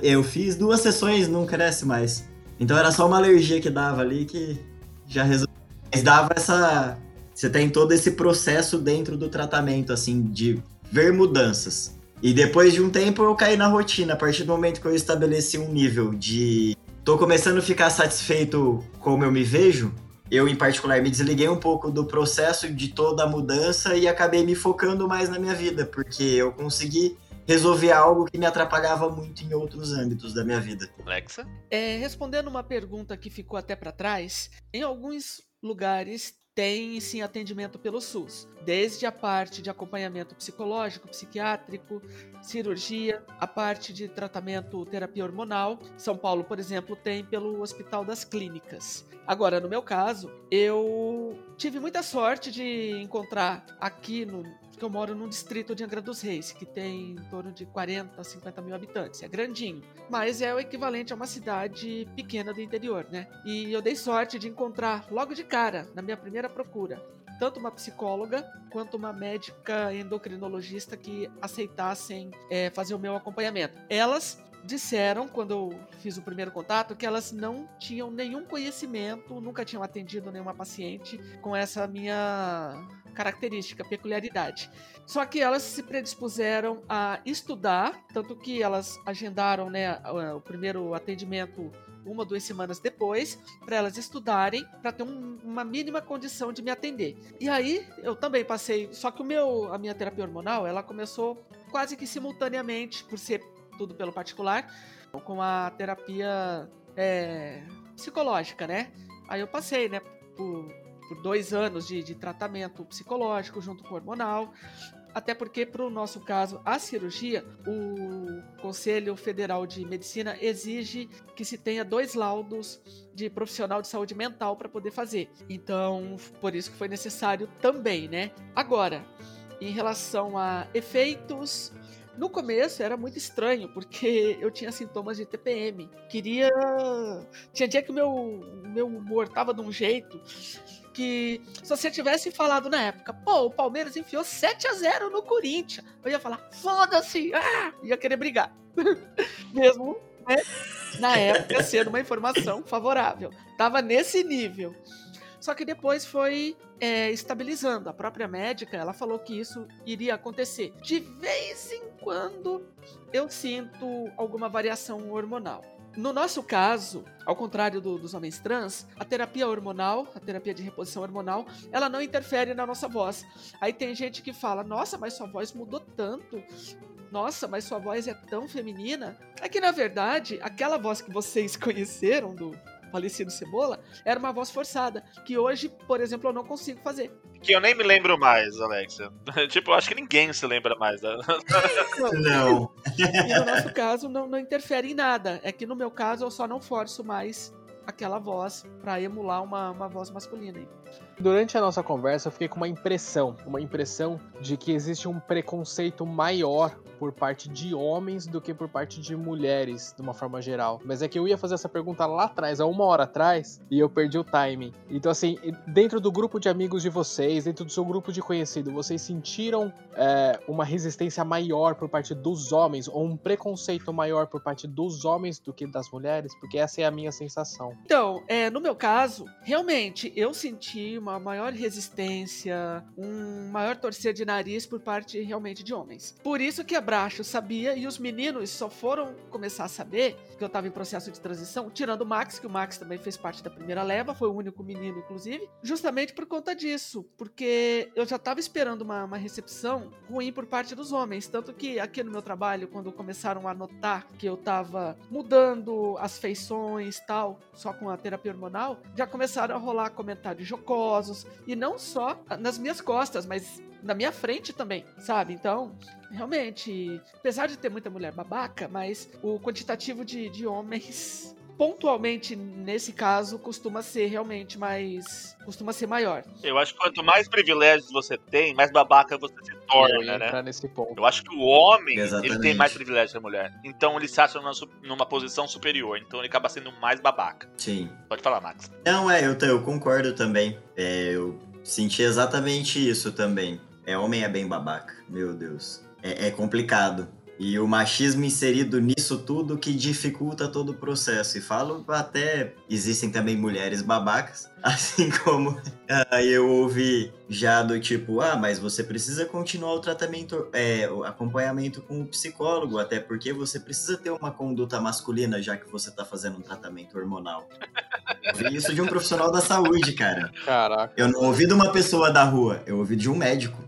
Eu fiz duas sessões, não cresce mais. Então era só uma alergia que dava ali que já resolveu. Mas dava essa. Você tem todo esse processo dentro do tratamento, assim, de ver mudanças. E depois de um tempo eu caí na rotina. A partir do momento que eu estabeleci um nível de. tô começando a ficar satisfeito como eu me vejo, eu, em particular, me desliguei um pouco do processo de toda a mudança e acabei me focando mais na minha vida, porque eu consegui resolver algo que me atrapalhava muito em outros âmbitos da minha vida. Alexa? É, respondendo uma pergunta que ficou até para trás, em alguns lugares tem sim atendimento pelo SUS, desde a parte de acompanhamento psicológico, psiquiátrico, cirurgia, a parte de tratamento terapia hormonal. São Paulo, por exemplo, tem pelo Hospital das Clínicas. Agora, no meu caso, eu tive muita sorte de encontrar aqui no que eu moro num distrito de Angra dos Reis, que tem em torno de 40, 50 mil habitantes. É grandinho, mas é o equivalente a uma cidade pequena do interior, né? E eu dei sorte de encontrar logo de cara, na minha primeira procura, tanto uma psicóloga quanto uma médica endocrinologista que aceitassem é, fazer o meu acompanhamento. Elas disseram, quando eu fiz o primeiro contato, que elas não tinham nenhum conhecimento, nunca tinham atendido nenhuma paciente com essa minha característica, peculiaridade. Só que elas se predispuseram a estudar, tanto que elas agendaram né, o primeiro atendimento uma duas semanas depois, para elas estudarem, para ter um, uma mínima condição de me atender. E aí eu também passei, só que o meu, a minha terapia hormonal, ela começou quase que simultaneamente, por ser tudo pelo particular, com a terapia é, psicológica, né? Aí eu passei, né, por por dois anos de, de tratamento psicológico junto com hormonal. Até porque, para o nosso caso, a cirurgia, o Conselho Federal de Medicina exige que se tenha dois laudos de profissional de saúde mental para poder fazer. Então, por isso que foi necessário também, né? Agora, em relação a efeitos no começo era muito estranho, porque eu tinha sintomas de TPM. Queria. Tinha dia que o meu, meu humor tava de um jeito que se você tivesse falado na época, pô, o Palmeiras enfiou 7 a 0 no Corinthians, eu ia falar, foda-se, ah! ia querer brigar. Mesmo, né? Na época, sendo uma informação favorável. Tava nesse nível. Só que depois foi é, estabilizando. A própria médica, ela falou que isso iria acontecer. De vez em quando eu sinto alguma variação hormonal. No nosso caso, ao contrário do, dos homens trans, a terapia hormonal, a terapia de reposição hormonal, ela não interfere na nossa voz. Aí tem gente que fala: Nossa, mas sua voz mudou tanto. Nossa, mas sua voz é tão feminina. É que na verdade, aquela voz que vocês conheceram do, falecido Cebola, era uma voz forçada, que hoje, por exemplo, eu não consigo fazer. Que eu nem me lembro mais, Alexia. tipo, eu acho que ninguém se lembra mais. Da... Não. E no nosso caso, não, não interfere em nada. É que no meu caso, eu só não forço mais aquela voz para emular uma, uma voz masculina. Durante a nossa conversa, eu fiquei com uma impressão, uma impressão de que existe um preconceito maior por parte de homens do que por parte de mulheres, de uma forma geral. Mas é que eu ia fazer essa pergunta lá atrás, há uma hora atrás, e eu perdi o timing. Então, assim, dentro do grupo de amigos de vocês, dentro do seu grupo de conhecido, vocês sentiram é, uma resistência maior por parte dos homens, ou um preconceito maior por parte dos homens do que das mulheres? Porque essa é a minha sensação. Então, é, no meu caso, realmente, eu senti uma maior resistência, um maior torcer de nariz por parte realmente de homens. Por isso que a Bracho sabia e os meninos só foram começar a saber que eu estava em processo de transição, tirando o Max, que o Max também fez parte da primeira leva, foi o único menino, inclusive, justamente por conta disso, porque eu já estava esperando uma, uma recepção ruim por parte dos homens, tanto que aqui no meu trabalho, quando começaram a notar que eu estava mudando as feições tal, só com a terapia hormonal, já começaram a rolar comentários jocosos, e não só nas minhas costas, mas na minha frente também, sabe? Então, realmente, apesar de ter muita mulher babaca, mas o quantitativo de, de homens pontualmente nesse caso costuma ser realmente mais costuma ser maior. Eu acho que quanto mais privilégios você tem, mais babaca você se torna, né? Nesse ponto. Eu acho que o homem Exatamente. ele tem mais privilégios que a mulher. Então ele se acha numa, numa posição superior. Então ele acaba sendo mais babaca. Sim. Pode falar, Max. Não, é, eu, eu concordo também. É, eu senti exatamente isso também. É, homem é bem babaca, meu Deus. É, é complicado. E o machismo inserido nisso tudo que dificulta todo o processo. E falo até, existem também mulheres babacas, assim como ah, eu ouvi já do tipo, ah, mas você precisa continuar o tratamento, é, o acompanhamento com o psicólogo, até porque você precisa ter uma conduta masculina já que você tá fazendo um tratamento hormonal. Eu ouvi isso de um profissional da saúde, cara. Caraca. Eu não ouvi de uma pessoa da rua, eu ouvi de um médico.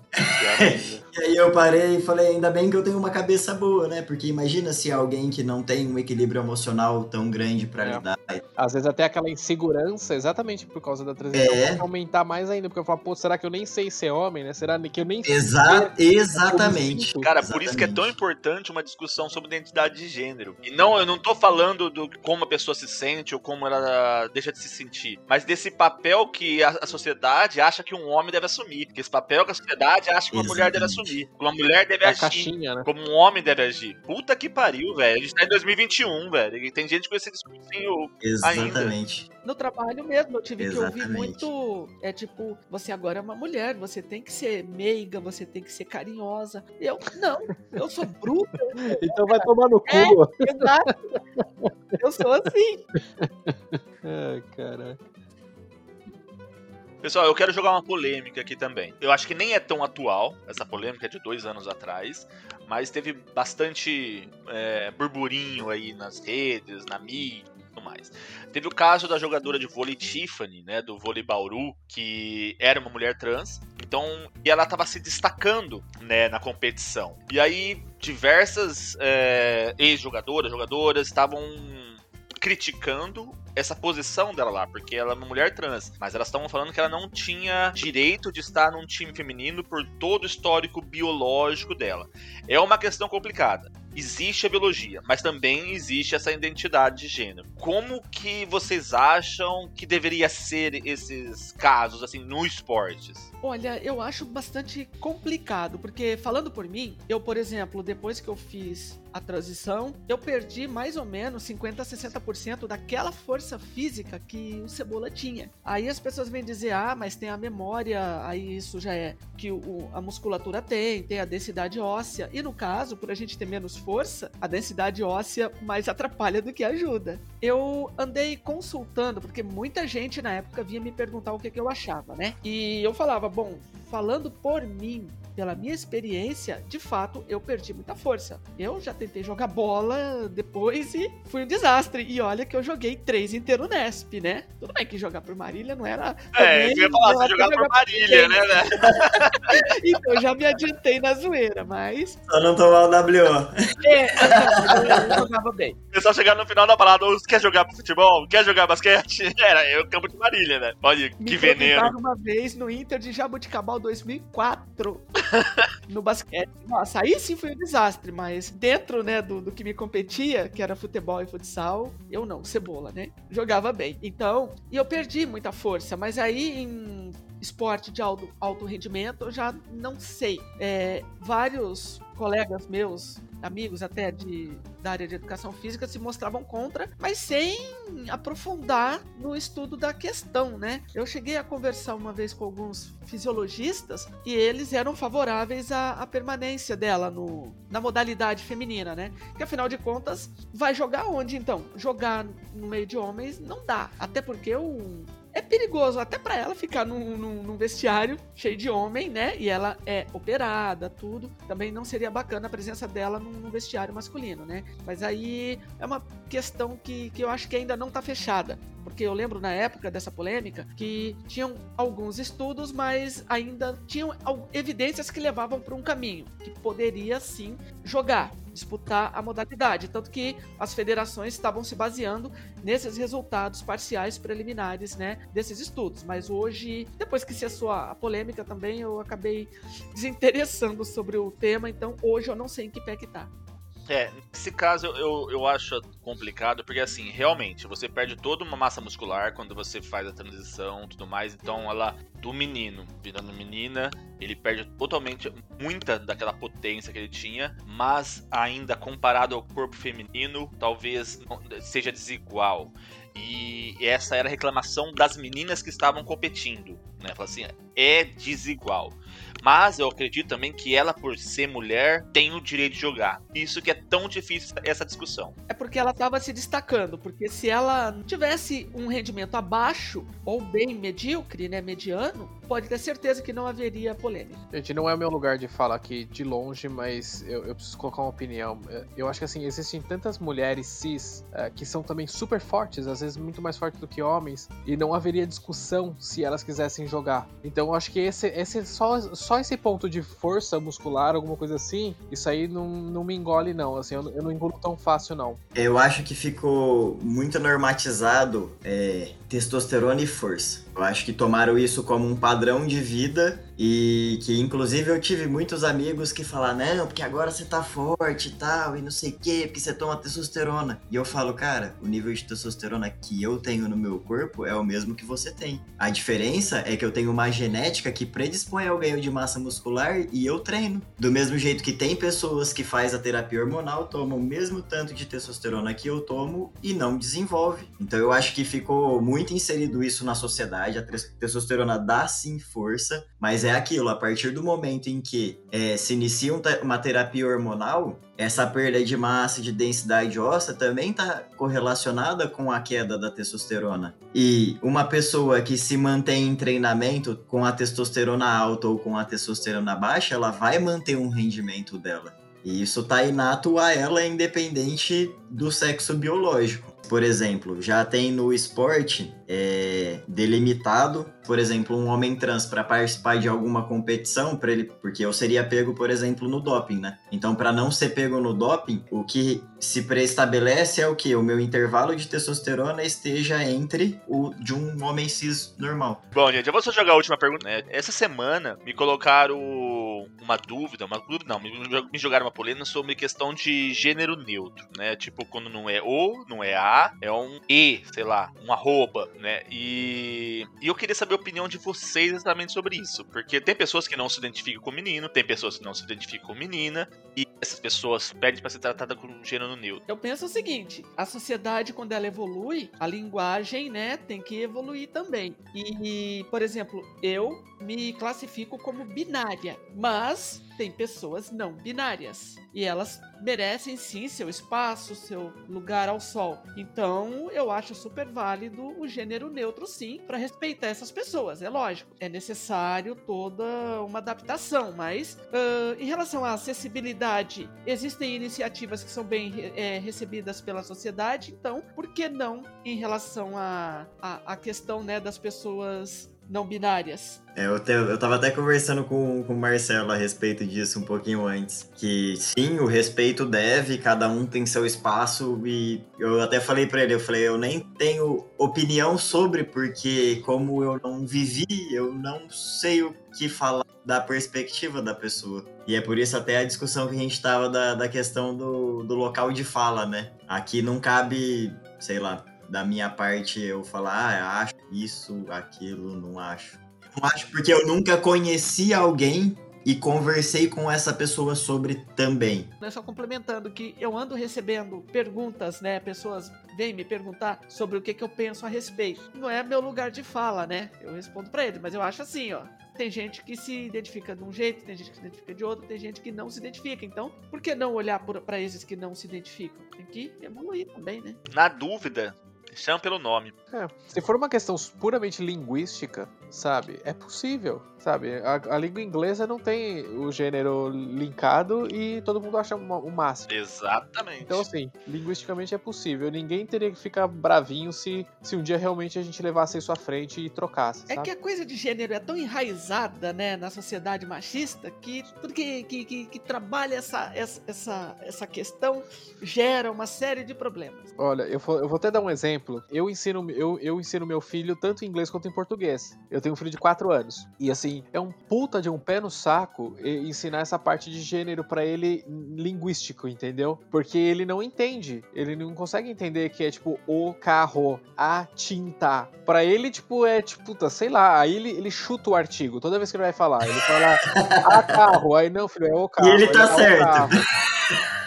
E aí eu parei e falei, ainda bem que eu tenho uma cabeça boa, né? Porque imagina se alguém que não tem um equilíbrio emocional tão grande pra É. lidar. Às vezes até aquela insegurança, exatamente por causa da transição, É. vai aumentar mais ainda, porque eu falo, pô, será que eu nem sei ser homem, né? Será que eu nem sei Exa ser exatamente. Cara, por isso que é tão Exatamente. importante uma discussão sobre identidade de gênero. E não, eu não tô falando do como a pessoa se sente ou como ela deixa de se sentir, mas desse papel que a, a sociedade acha que um homem deve assumir. Que esse papel que a sociedade acha que uma mulher deve Exatamente. Assumir. Como uma mulher deve a agir. caixinha, né? Como um homem deve agir. Puta que pariu, velho. A gente tá em 2021, velho. E tem gente com esse discursinho. Exatamente. No trabalho mesmo, eu tive que ouvir Exatamente. muito. É tipo, você agora é uma mulher, você tem que ser meiga, você tem que ser carinhosa. Eu, não, eu sou bruta, Então vai tomar no cu. É. exato. Eu sou assim. Ai, cara. Pessoal, eu quero jogar uma polêmica aqui também. Eu acho que nem é tão atual, essa polêmica de dois anos atrás, mas teve bastante é, burburinho aí nas redes, na mídia tudo mais. Teve o caso da jogadora de vôlei Tiffany, né, do vôlei Bauru, que era uma mulher trans, então e ela estava se destacando, né, na competição. E aí diversas é, ex-jogadoras, jogadoras estavam criticando essa posição dela lá, porque ela é uma mulher trans, mas elas estavam falando que ela não tinha direito de estar num time feminino por todo o histórico biológico dela. É uma questão complicada. Existe a biologia, mas também existe essa identidade de gênero. Como que vocês acham que deveria ser esses casos assim no esportes? Olha, eu acho bastante complicado, porque falando por mim, eu, por exemplo, depois que eu fiz a transição, eu perdi mais ou menos 50 a 60% daquela força física que o Cebola tinha. Aí as pessoas vêm dizer: "Ah, mas tem a memória". Aí isso já é que o, a musculatura tem, tem a densidade óssea. E no caso, por a gente ter menos força, a densidade óssea mais atrapalha do que ajuda. Eu andei consultando, porque muita gente na época vinha me perguntar o que, que eu achava, né? E eu falava, bom, falando por mim, pela minha experiência, de fato, eu perdi muita força. Eu já tentei jogar bola depois e fui um desastre. E olha que eu joguei três inteiro Nesp, né? Tudo bem que jogar por Marília não era. É, eu ia falar, você jogar por Marília, né, né? então eu já me adiantei na zoeira, mas. Só não tomar o WO. É, eu jogava bem. O pessoal chegar no final da parada, "Ô, quer jogar futebol? Quer jogar basquete? Era eu, campo de Marília, né? Olha, Me que veneno. convidaram uma vez no Inter de Jabuticabal 2004 no basquete. Nossa, aí sim foi um desastre, mas dentro, né, do, do que me competia, que era futebol e futsal, eu não, cebola, né? Jogava bem. Então, e eu perdi muita força, mas aí em esporte de alto, alto rendimento eu já não sei. É, vários colegas meus amigos até de, da área de educação física se mostravam contra, mas sem aprofundar no estudo da questão, né? Eu cheguei a conversar uma vez com alguns fisiologistas e eles eram favoráveis à, à permanência dela no, na modalidade feminina, né? Que afinal de contas, vai jogar onde então? Jogar no meio de homens não dá, até porque o é perigoso até para ela ficar num, num, num, vestiário cheio de homem, né? E ela é operada, tudo. Também não seria bacana a presença dela num, num vestiário masculino, né? Mas aí é uma questão que, que eu acho que ainda não tá fechada. Porque eu lembro na época dessa polêmica que tinham alguns estudos, mas ainda tinham evidências que levavam para um caminho que poderia sim jogar disputar a modalidade. Tanto que as federações estavam se baseando nesses resultados parciais preliminares, né, desses estudos. Mas hoje, depois que cessou a polêmica também, eu acabei desinteressando sobre o tema, então hoje eu não sei em que pé que tá. É, nesse caso eu, eu acho complicado, porque assim, realmente, você perde toda uma massa muscular quando você faz a transição tudo mais, então ela, do menino virando menina, ele perde totalmente muita daquela potência que ele tinha, mas ainda comparado ao corpo feminino, talvez seja desigual. E essa era a reclamação das meninas que estavam competindo, né? Fala assim, é desigual. Mas eu acredito também que ela, por ser mulher, tem o direito de jogar. Isso que é tão difícil essa discussão. É porque ela estava se destacando. Porque se ela tivesse um rendimento abaixo, ou bem medíocre, né? Mediano, pode ter certeza que não haveria polêmica. Gente, não é o meu lugar de falar aqui de longe, mas eu, eu preciso colocar uma opinião. Eu acho que assim, existem tantas mulheres cis é, que são também super fortes, às vezes muito mais fortes do que homens, e não haveria discussão se elas quisessem jogar. Então eu acho que esse, esse só, só esse ponto de força muscular, alguma coisa assim, isso aí não, não me engole, não. Assim, eu, eu não engulo tão fácil, não. Eu acho que ficou muito normatizado é, testosterona e força. Eu acho que tomaram isso como um padrão de vida e que, inclusive, eu tive muitos amigos que falaram, não, porque agora você tá forte e tal, e não sei o quê, porque você toma testosterona. E eu falo, cara, o nível de testosterona que eu tenho no meu corpo é o mesmo que você tem. A diferença é que eu tenho uma genética que predispõe ao ganho de massa muscular e eu treino. Do mesmo jeito que tem pessoas que faz a terapia hormonal, tomam o mesmo tanto de testosterona que eu tomo e não desenvolve. Então eu acho que ficou muito inserido isso na sociedade. A testosterona dá sim força, mas é aquilo, a partir do momento em que é, se inicia uma terapia hormonal, essa perda de massa de densidade óssea também está correlacionada com a queda da testosterona. E uma pessoa que se mantém em treinamento com a testosterona alta ou com a testosterona baixa, ela vai manter um rendimento dela. E isso tá inato a ela, independente do sexo biológico. Por exemplo, já tem no esporte é, delimitado, por exemplo, um homem trans para participar de alguma competição, para ele, porque eu seria pego, por exemplo, no doping, né? Então, para não ser pego no doping, o que se preestabelece é o que o meu intervalo de testosterona esteja entre o de um homem cis normal. Bom, gente, eu vou só jogar a última pergunta. Né? Essa semana me colocaram uma dúvida, uma dúvida não, me jogaram uma polêmica sobre questão de gênero neutro, né? Tipo, quando não é o, não é a, é um e, sei lá, um arroba, né? E, e eu queria saber a opinião de vocês exatamente sobre isso, porque tem pessoas que não se identificam com menino, tem pessoas que não se identificam com menina, e essas pessoas pedem para ser tratada com gênero neutro. Eu penso o seguinte, a sociedade quando ela evolui, a linguagem, né, tem que evoluir também. E, por exemplo, eu me classifico como binária, mas tem pessoas não binárias. E elas merecem sim seu espaço, seu lugar ao sol. Então, eu acho super válido o gênero neutro, sim, para respeitar essas pessoas. É lógico, é necessário toda uma adaptação, mas uh, em relação à acessibilidade, existem iniciativas que são bem é, recebidas pela sociedade, então, por que não em relação à a, a, a, questão né, das pessoas não binárias. É, eu, te, eu tava até conversando com, com o Marcelo a respeito disso um pouquinho antes. Que sim, o respeito deve, cada um tem seu espaço. E eu até falei para ele, eu falei, eu nem tenho opinião sobre, porque como eu não vivi, eu não sei o que falar da perspectiva da pessoa. E é por isso até a discussão que a gente tava da, da questão do, do local de fala, né? Aqui não cabe, sei lá, da minha parte eu falar, ah, acho isso, aquilo, não acho. Não acho porque eu nunca conheci alguém e conversei com essa pessoa sobre também. É só complementando que eu ando recebendo perguntas, né? Pessoas vêm me perguntar sobre o que, que eu penso a respeito. Não é meu lugar de fala, né? Eu respondo para ele, mas eu acho assim, ó. Tem gente que se identifica de um jeito, tem gente que se identifica de outro, tem gente que não se identifica. Então, por que não olhar para esses que não se identificam? Tem que evoluir também, né? Na dúvida, Chama pelo nome. É, se for uma questão puramente linguística, sabe? É possível, sabe? A, a, língua inglesa não tem o gênero linkado e todo mundo acha o máximo. Exatamente. Então, assim, linguisticamente é possível. Ninguém teria que ficar bravinho se, se um dia realmente a gente levasse isso à frente e trocasse. É sabe? que a coisa de gênero é tão enraizada, né, na sociedade machista que tudo que, que, que, que trabalha essa, essa, essa questão gera uma série de problemas. Olha, eu vou, eu vou até dar um exemplo. Eu ensino, eu, eu ensino meu filho tanto em inglês quanto em português. Eu tenho um filho de 4 anos. E assim, é um puta de um pé no saco ensinar essa parte de gênero para ele linguístico, entendeu? Porque ele não entende. Ele não consegue entender que é tipo o carro, a tinta. Para ele, tipo, é tipo, puta, sei lá. Aí ele, ele chuta o artigo toda vez que ele vai falar. Ele fala a carro. Aí não, filho, é o carro. E ele tá certo.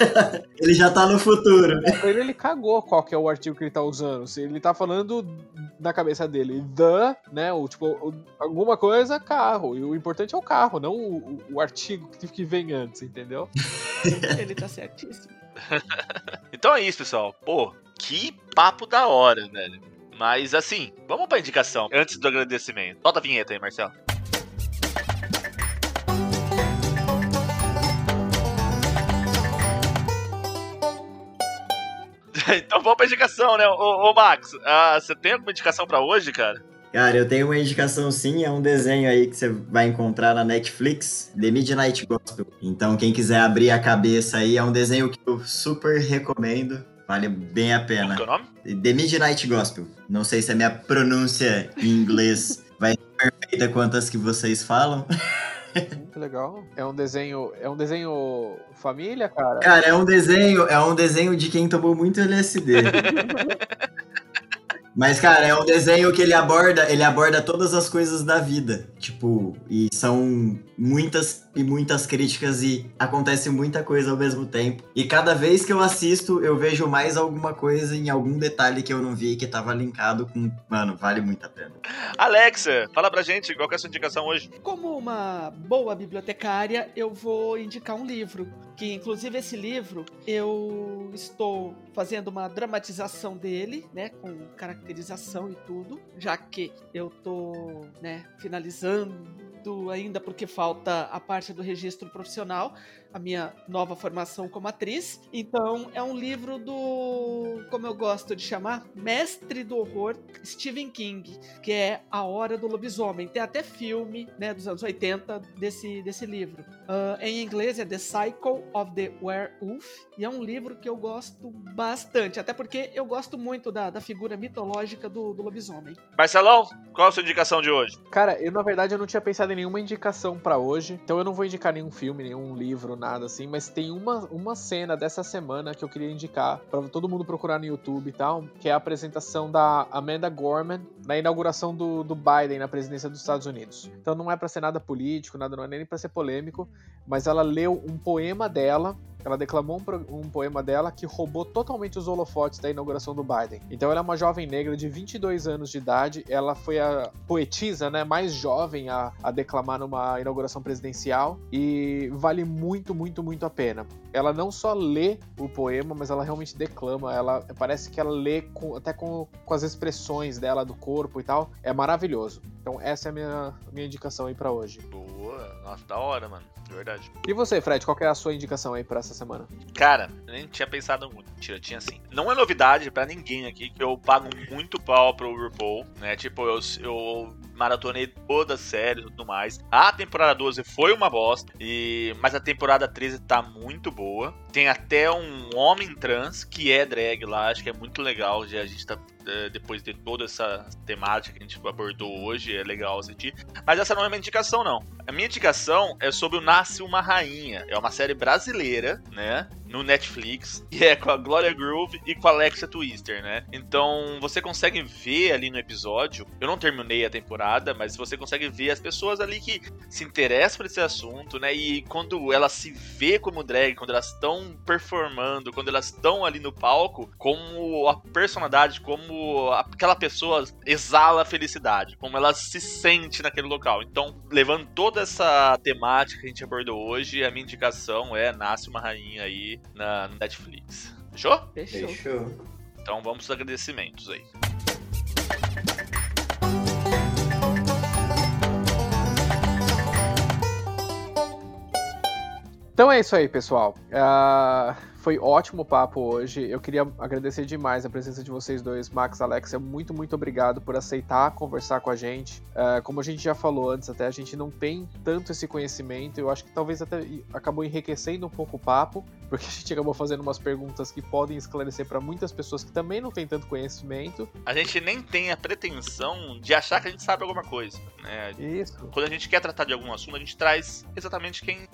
ele já tá no futuro. É, ele, ele cagou qual que é o artigo que ele tá usando. Se ele tá falando na cabeça dele the, né? O, tipo, alguma coisa, carro. E o importante é o carro, não o, o artigo que, que vem antes, entendeu? ele tá certíssimo. então é isso, pessoal. Pô, que papo da hora, velho. Mas assim, vamos pra indicação antes do agradecimento. Solta a vinheta aí, Marcelo. então vamos pra indicação, né? Ô, ô Max, uh, você tem alguma indicação para hoje, cara? Cara, eu tenho uma indicação sim, é um desenho aí que você vai encontrar na Netflix, The Midnight Gospel. Então, quem quiser abrir a cabeça aí, é um desenho que eu super recomendo. Vale bem a pena. Qual é o nome? The Midnight Gospel. Não sei se a minha pronúncia em inglês vai ser perfeita quanto as que vocês falam. Muito legal. É um desenho, é um desenho família, cara? Cara, é um desenho, é um desenho de quem tomou muito LSD. Mas, cara, é um desenho que ele aborda, ele aborda todas as coisas da vida. Tipo, e são muitas e muitas críticas e acontece muita coisa ao mesmo tempo. E cada vez que eu assisto, eu vejo mais alguma coisa em algum detalhe que eu não vi que tava linkado com. Mano, vale muito a pena. Alexa, fala pra gente qual é a sua indicação hoje. Como uma boa bibliotecária, eu vou indicar um livro. Que inclusive esse livro eu estou fazendo uma dramatização dele, né? Com caracterização e tudo, já que eu tô, né, finalizando ainda porque falta a parte do registro profissional, a minha nova formação como atriz. Então, é um livro do, como eu gosto de chamar, mestre do horror, Stephen King, que é A Hora do Lobisomem. Tem até filme, né, dos anos 80 desse, desse livro. Uh, em inglês é The Cycle of the Werewolf, e é um livro que eu gosto bastante, até porque eu gosto muito da, da figura mitológica do, do lobisomem. Marcelão, qual a sua indicação de hoje? Cara, eu na verdade eu não tinha pensado em nenhuma indicação para hoje, então eu não vou indicar nenhum filme, nenhum livro, nada assim, mas tem uma, uma cena dessa semana que eu queria indicar para todo mundo procurar no YouTube e tal, que é a apresentação da Amanda Gorman na inauguração do, do Biden na presidência dos Estados Unidos. Então não é para ser nada político, nada não é nem para ser polêmico, mas ela leu um poema dela ela declamou um, um poema dela que roubou totalmente os holofotes da inauguração do Biden. Então ela é uma jovem negra de 22 anos de idade, ela foi a poetisa né, mais jovem a, a declamar numa inauguração presidencial e vale muito, muito, muito a pena. Ela não só lê o poema, mas ela realmente declama, ela parece que ela lê com- até com, com as expressões dela, do corpo e tal, é maravilhoso. Então essa é a minha, minha indicação aí pra hoje. Boa. Nossa, da hora, mano. De verdade. E você, Fred, qual que é a sua indicação aí pra essa semana? Cara, eu nem tinha pensado muito. Mentira, tinha assim. Não é novidade pra ninguém aqui que eu pago muito pau pro RuPaul, né? Tipo, eu, eu maratonei toda a série e tudo mais. A temporada 12 foi uma bosta, e mas a temporada 13 tá muito boa. Tem até um homem trans que é drag lá, acho que é muito legal. Já a gente tá. Eh, Depois de toda essa temática que a gente abordou hoje, é legal assistir. Mas essa não é minha indicação, não. A minha indicação é sobre o Nasce uma Rainha. É uma série brasileira, né? No Netflix. E é com a Gloria Groove e com a Alexa Twister, né? Então você consegue ver ali no episódio. Eu não terminei a temporada, mas você consegue ver as pessoas ali que se interessam por esse assunto, né? E quando elas se vê como drag, quando elas estão performando, quando elas estão ali no palco, como a personalidade, como aquela pessoa exala felicidade, como ela se sente naquele local. Então, levando toda essa temática que a gente abordou hoje, a minha indicação é Nasce uma Rainha aí na Netflix. Fechou? Fechou. Fechou. Então vamos aos agradecimentos aí. Então é isso aí, pessoal. Ah, foi ótimo o papo hoje. Eu queria agradecer demais a presença de vocês dois, Max e Alexia. Muito, muito obrigado por aceitar conversar com a gente. Ah, como a gente já falou antes, até a gente não tem tanto esse conhecimento. Eu acho que talvez até acabou enriquecendo um pouco o papo, porque a gente acabou fazendo umas perguntas que podem esclarecer para muitas pessoas que também não têm tanto conhecimento. A gente nem tem a pretensão de achar que a gente sabe alguma coisa, né? Isso. Quando a gente quer tratar de algum assunto, a gente traz exatamente quem,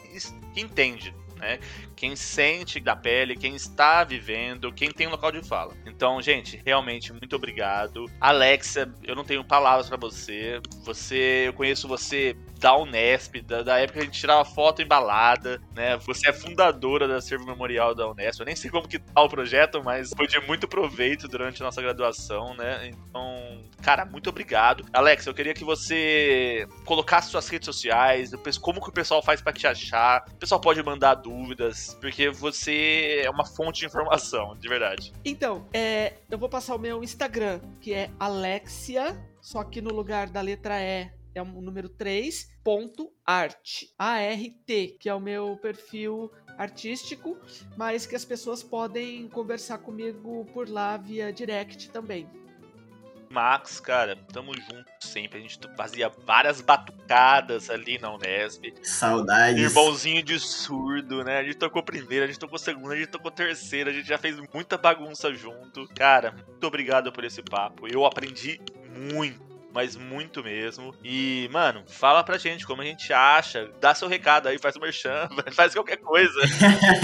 quem entende, né? Quem sente da pele, quem está vivendo, quem tem um local de fala. Então, gente, realmente muito obrigado. Alexia, eu não tenho palavras pra você. Você, eu conheço você da Unesp, da, da época que a gente tirava foto em balada, né? Você é fundadora da Servo Memorial da Unesp. Eu nem sei como que tá o projeto, mas foi de muito proveito durante a nossa graduação, né? Então, cara, muito obrigado. Alex, eu queria que você colocasse suas redes sociais, como que o pessoal faz pra te achar. O pessoal pode mandar dúvidas, porque você é uma fonte de informação, de verdade. Então, é, eu vou passar o meu Instagram, que é Alexia, só que no lugar da letra E é o número 3, ponto art. A-R-T, que é o meu perfil artístico, mas que as pessoas podem conversar comigo por lá via direct também. Max, cara, tamo junto sempre. A gente fazia várias batucadas ali na Unesp. Saudades. Irmãozinho de surdo, né? A gente tocou primeira, a gente tocou segunda, a gente tocou terceira, a gente já fez muita bagunça junto. Cara, muito obrigado por esse papo. Eu aprendi muito. Mas muito mesmo. E, mano, fala pra gente como a gente acha. Dá seu recado aí, faz o merchan, faz qualquer coisa.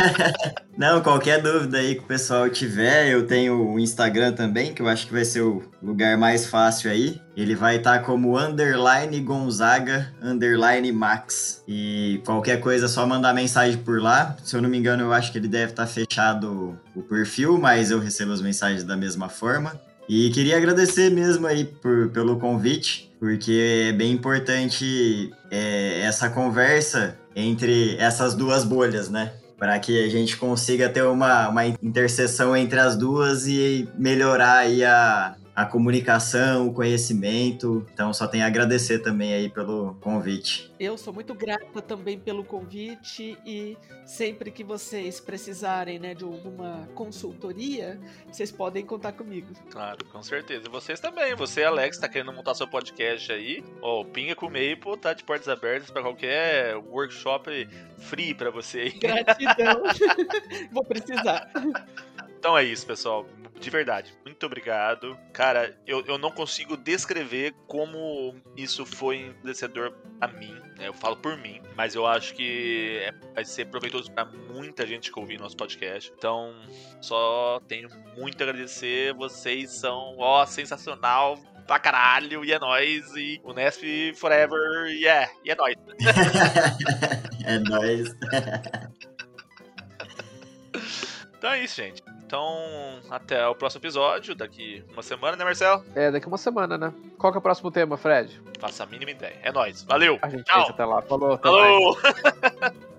Não, qualquer dúvida aí que o pessoal tiver, eu tenho o Instagram também, que eu acho que vai ser o lugar mais fácil aí. Ele vai estar como underline Gonzaga underline Max. E qualquer coisa é só mandar mensagem por lá. Se eu não me engano, eu acho que ele deve estar fechado o perfil, mas eu recebo as mensagens da mesma forma. E queria agradecer mesmo aí por, pelo convite, porque é bem importante é, essa conversa entre essas duas bolhas, né? Para que a gente consiga ter uma, uma interseção entre as duas e melhorar aí a, a comunicação, o conhecimento. Então só tenho a agradecer também aí pelo convite. Eu sou muito grata também pelo convite e sempre que vocês precisarem né, de alguma consultoria, vocês podem contar comigo. Claro, com certeza. E vocês também. Você, Alex, tá querendo montar seu podcast aí. Ó, o Pinga com o Maple tá de portas abertas pra qualquer workshop free pra você aí. Gratidão. Vou precisar. Então é isso, pessoal. De verdade, muito obrigado. Cara, eu, eu não consigo descrever como isso foi enriquecedor a mim. né? Eu falo por mim, mas eu acho que é- vai ser proveitoso pra muita gente que ouvir nosso podcast. Então, só tenho muito a agradecer. Vocês são, ó, sensacional pra caralho. E é nóis. E o Nesp Forever. Yeah, e é nóis. é nóis. Então é isso, gente. Então, até o próximo episódio, daqui uma semana, né, Marcelo? É, daqui uma semana, né? Qual que é o próximo tema, Fred? Faça a mínima ideia. É nóis. Valeu. A gente Tchau. até lá. Falou. Falou!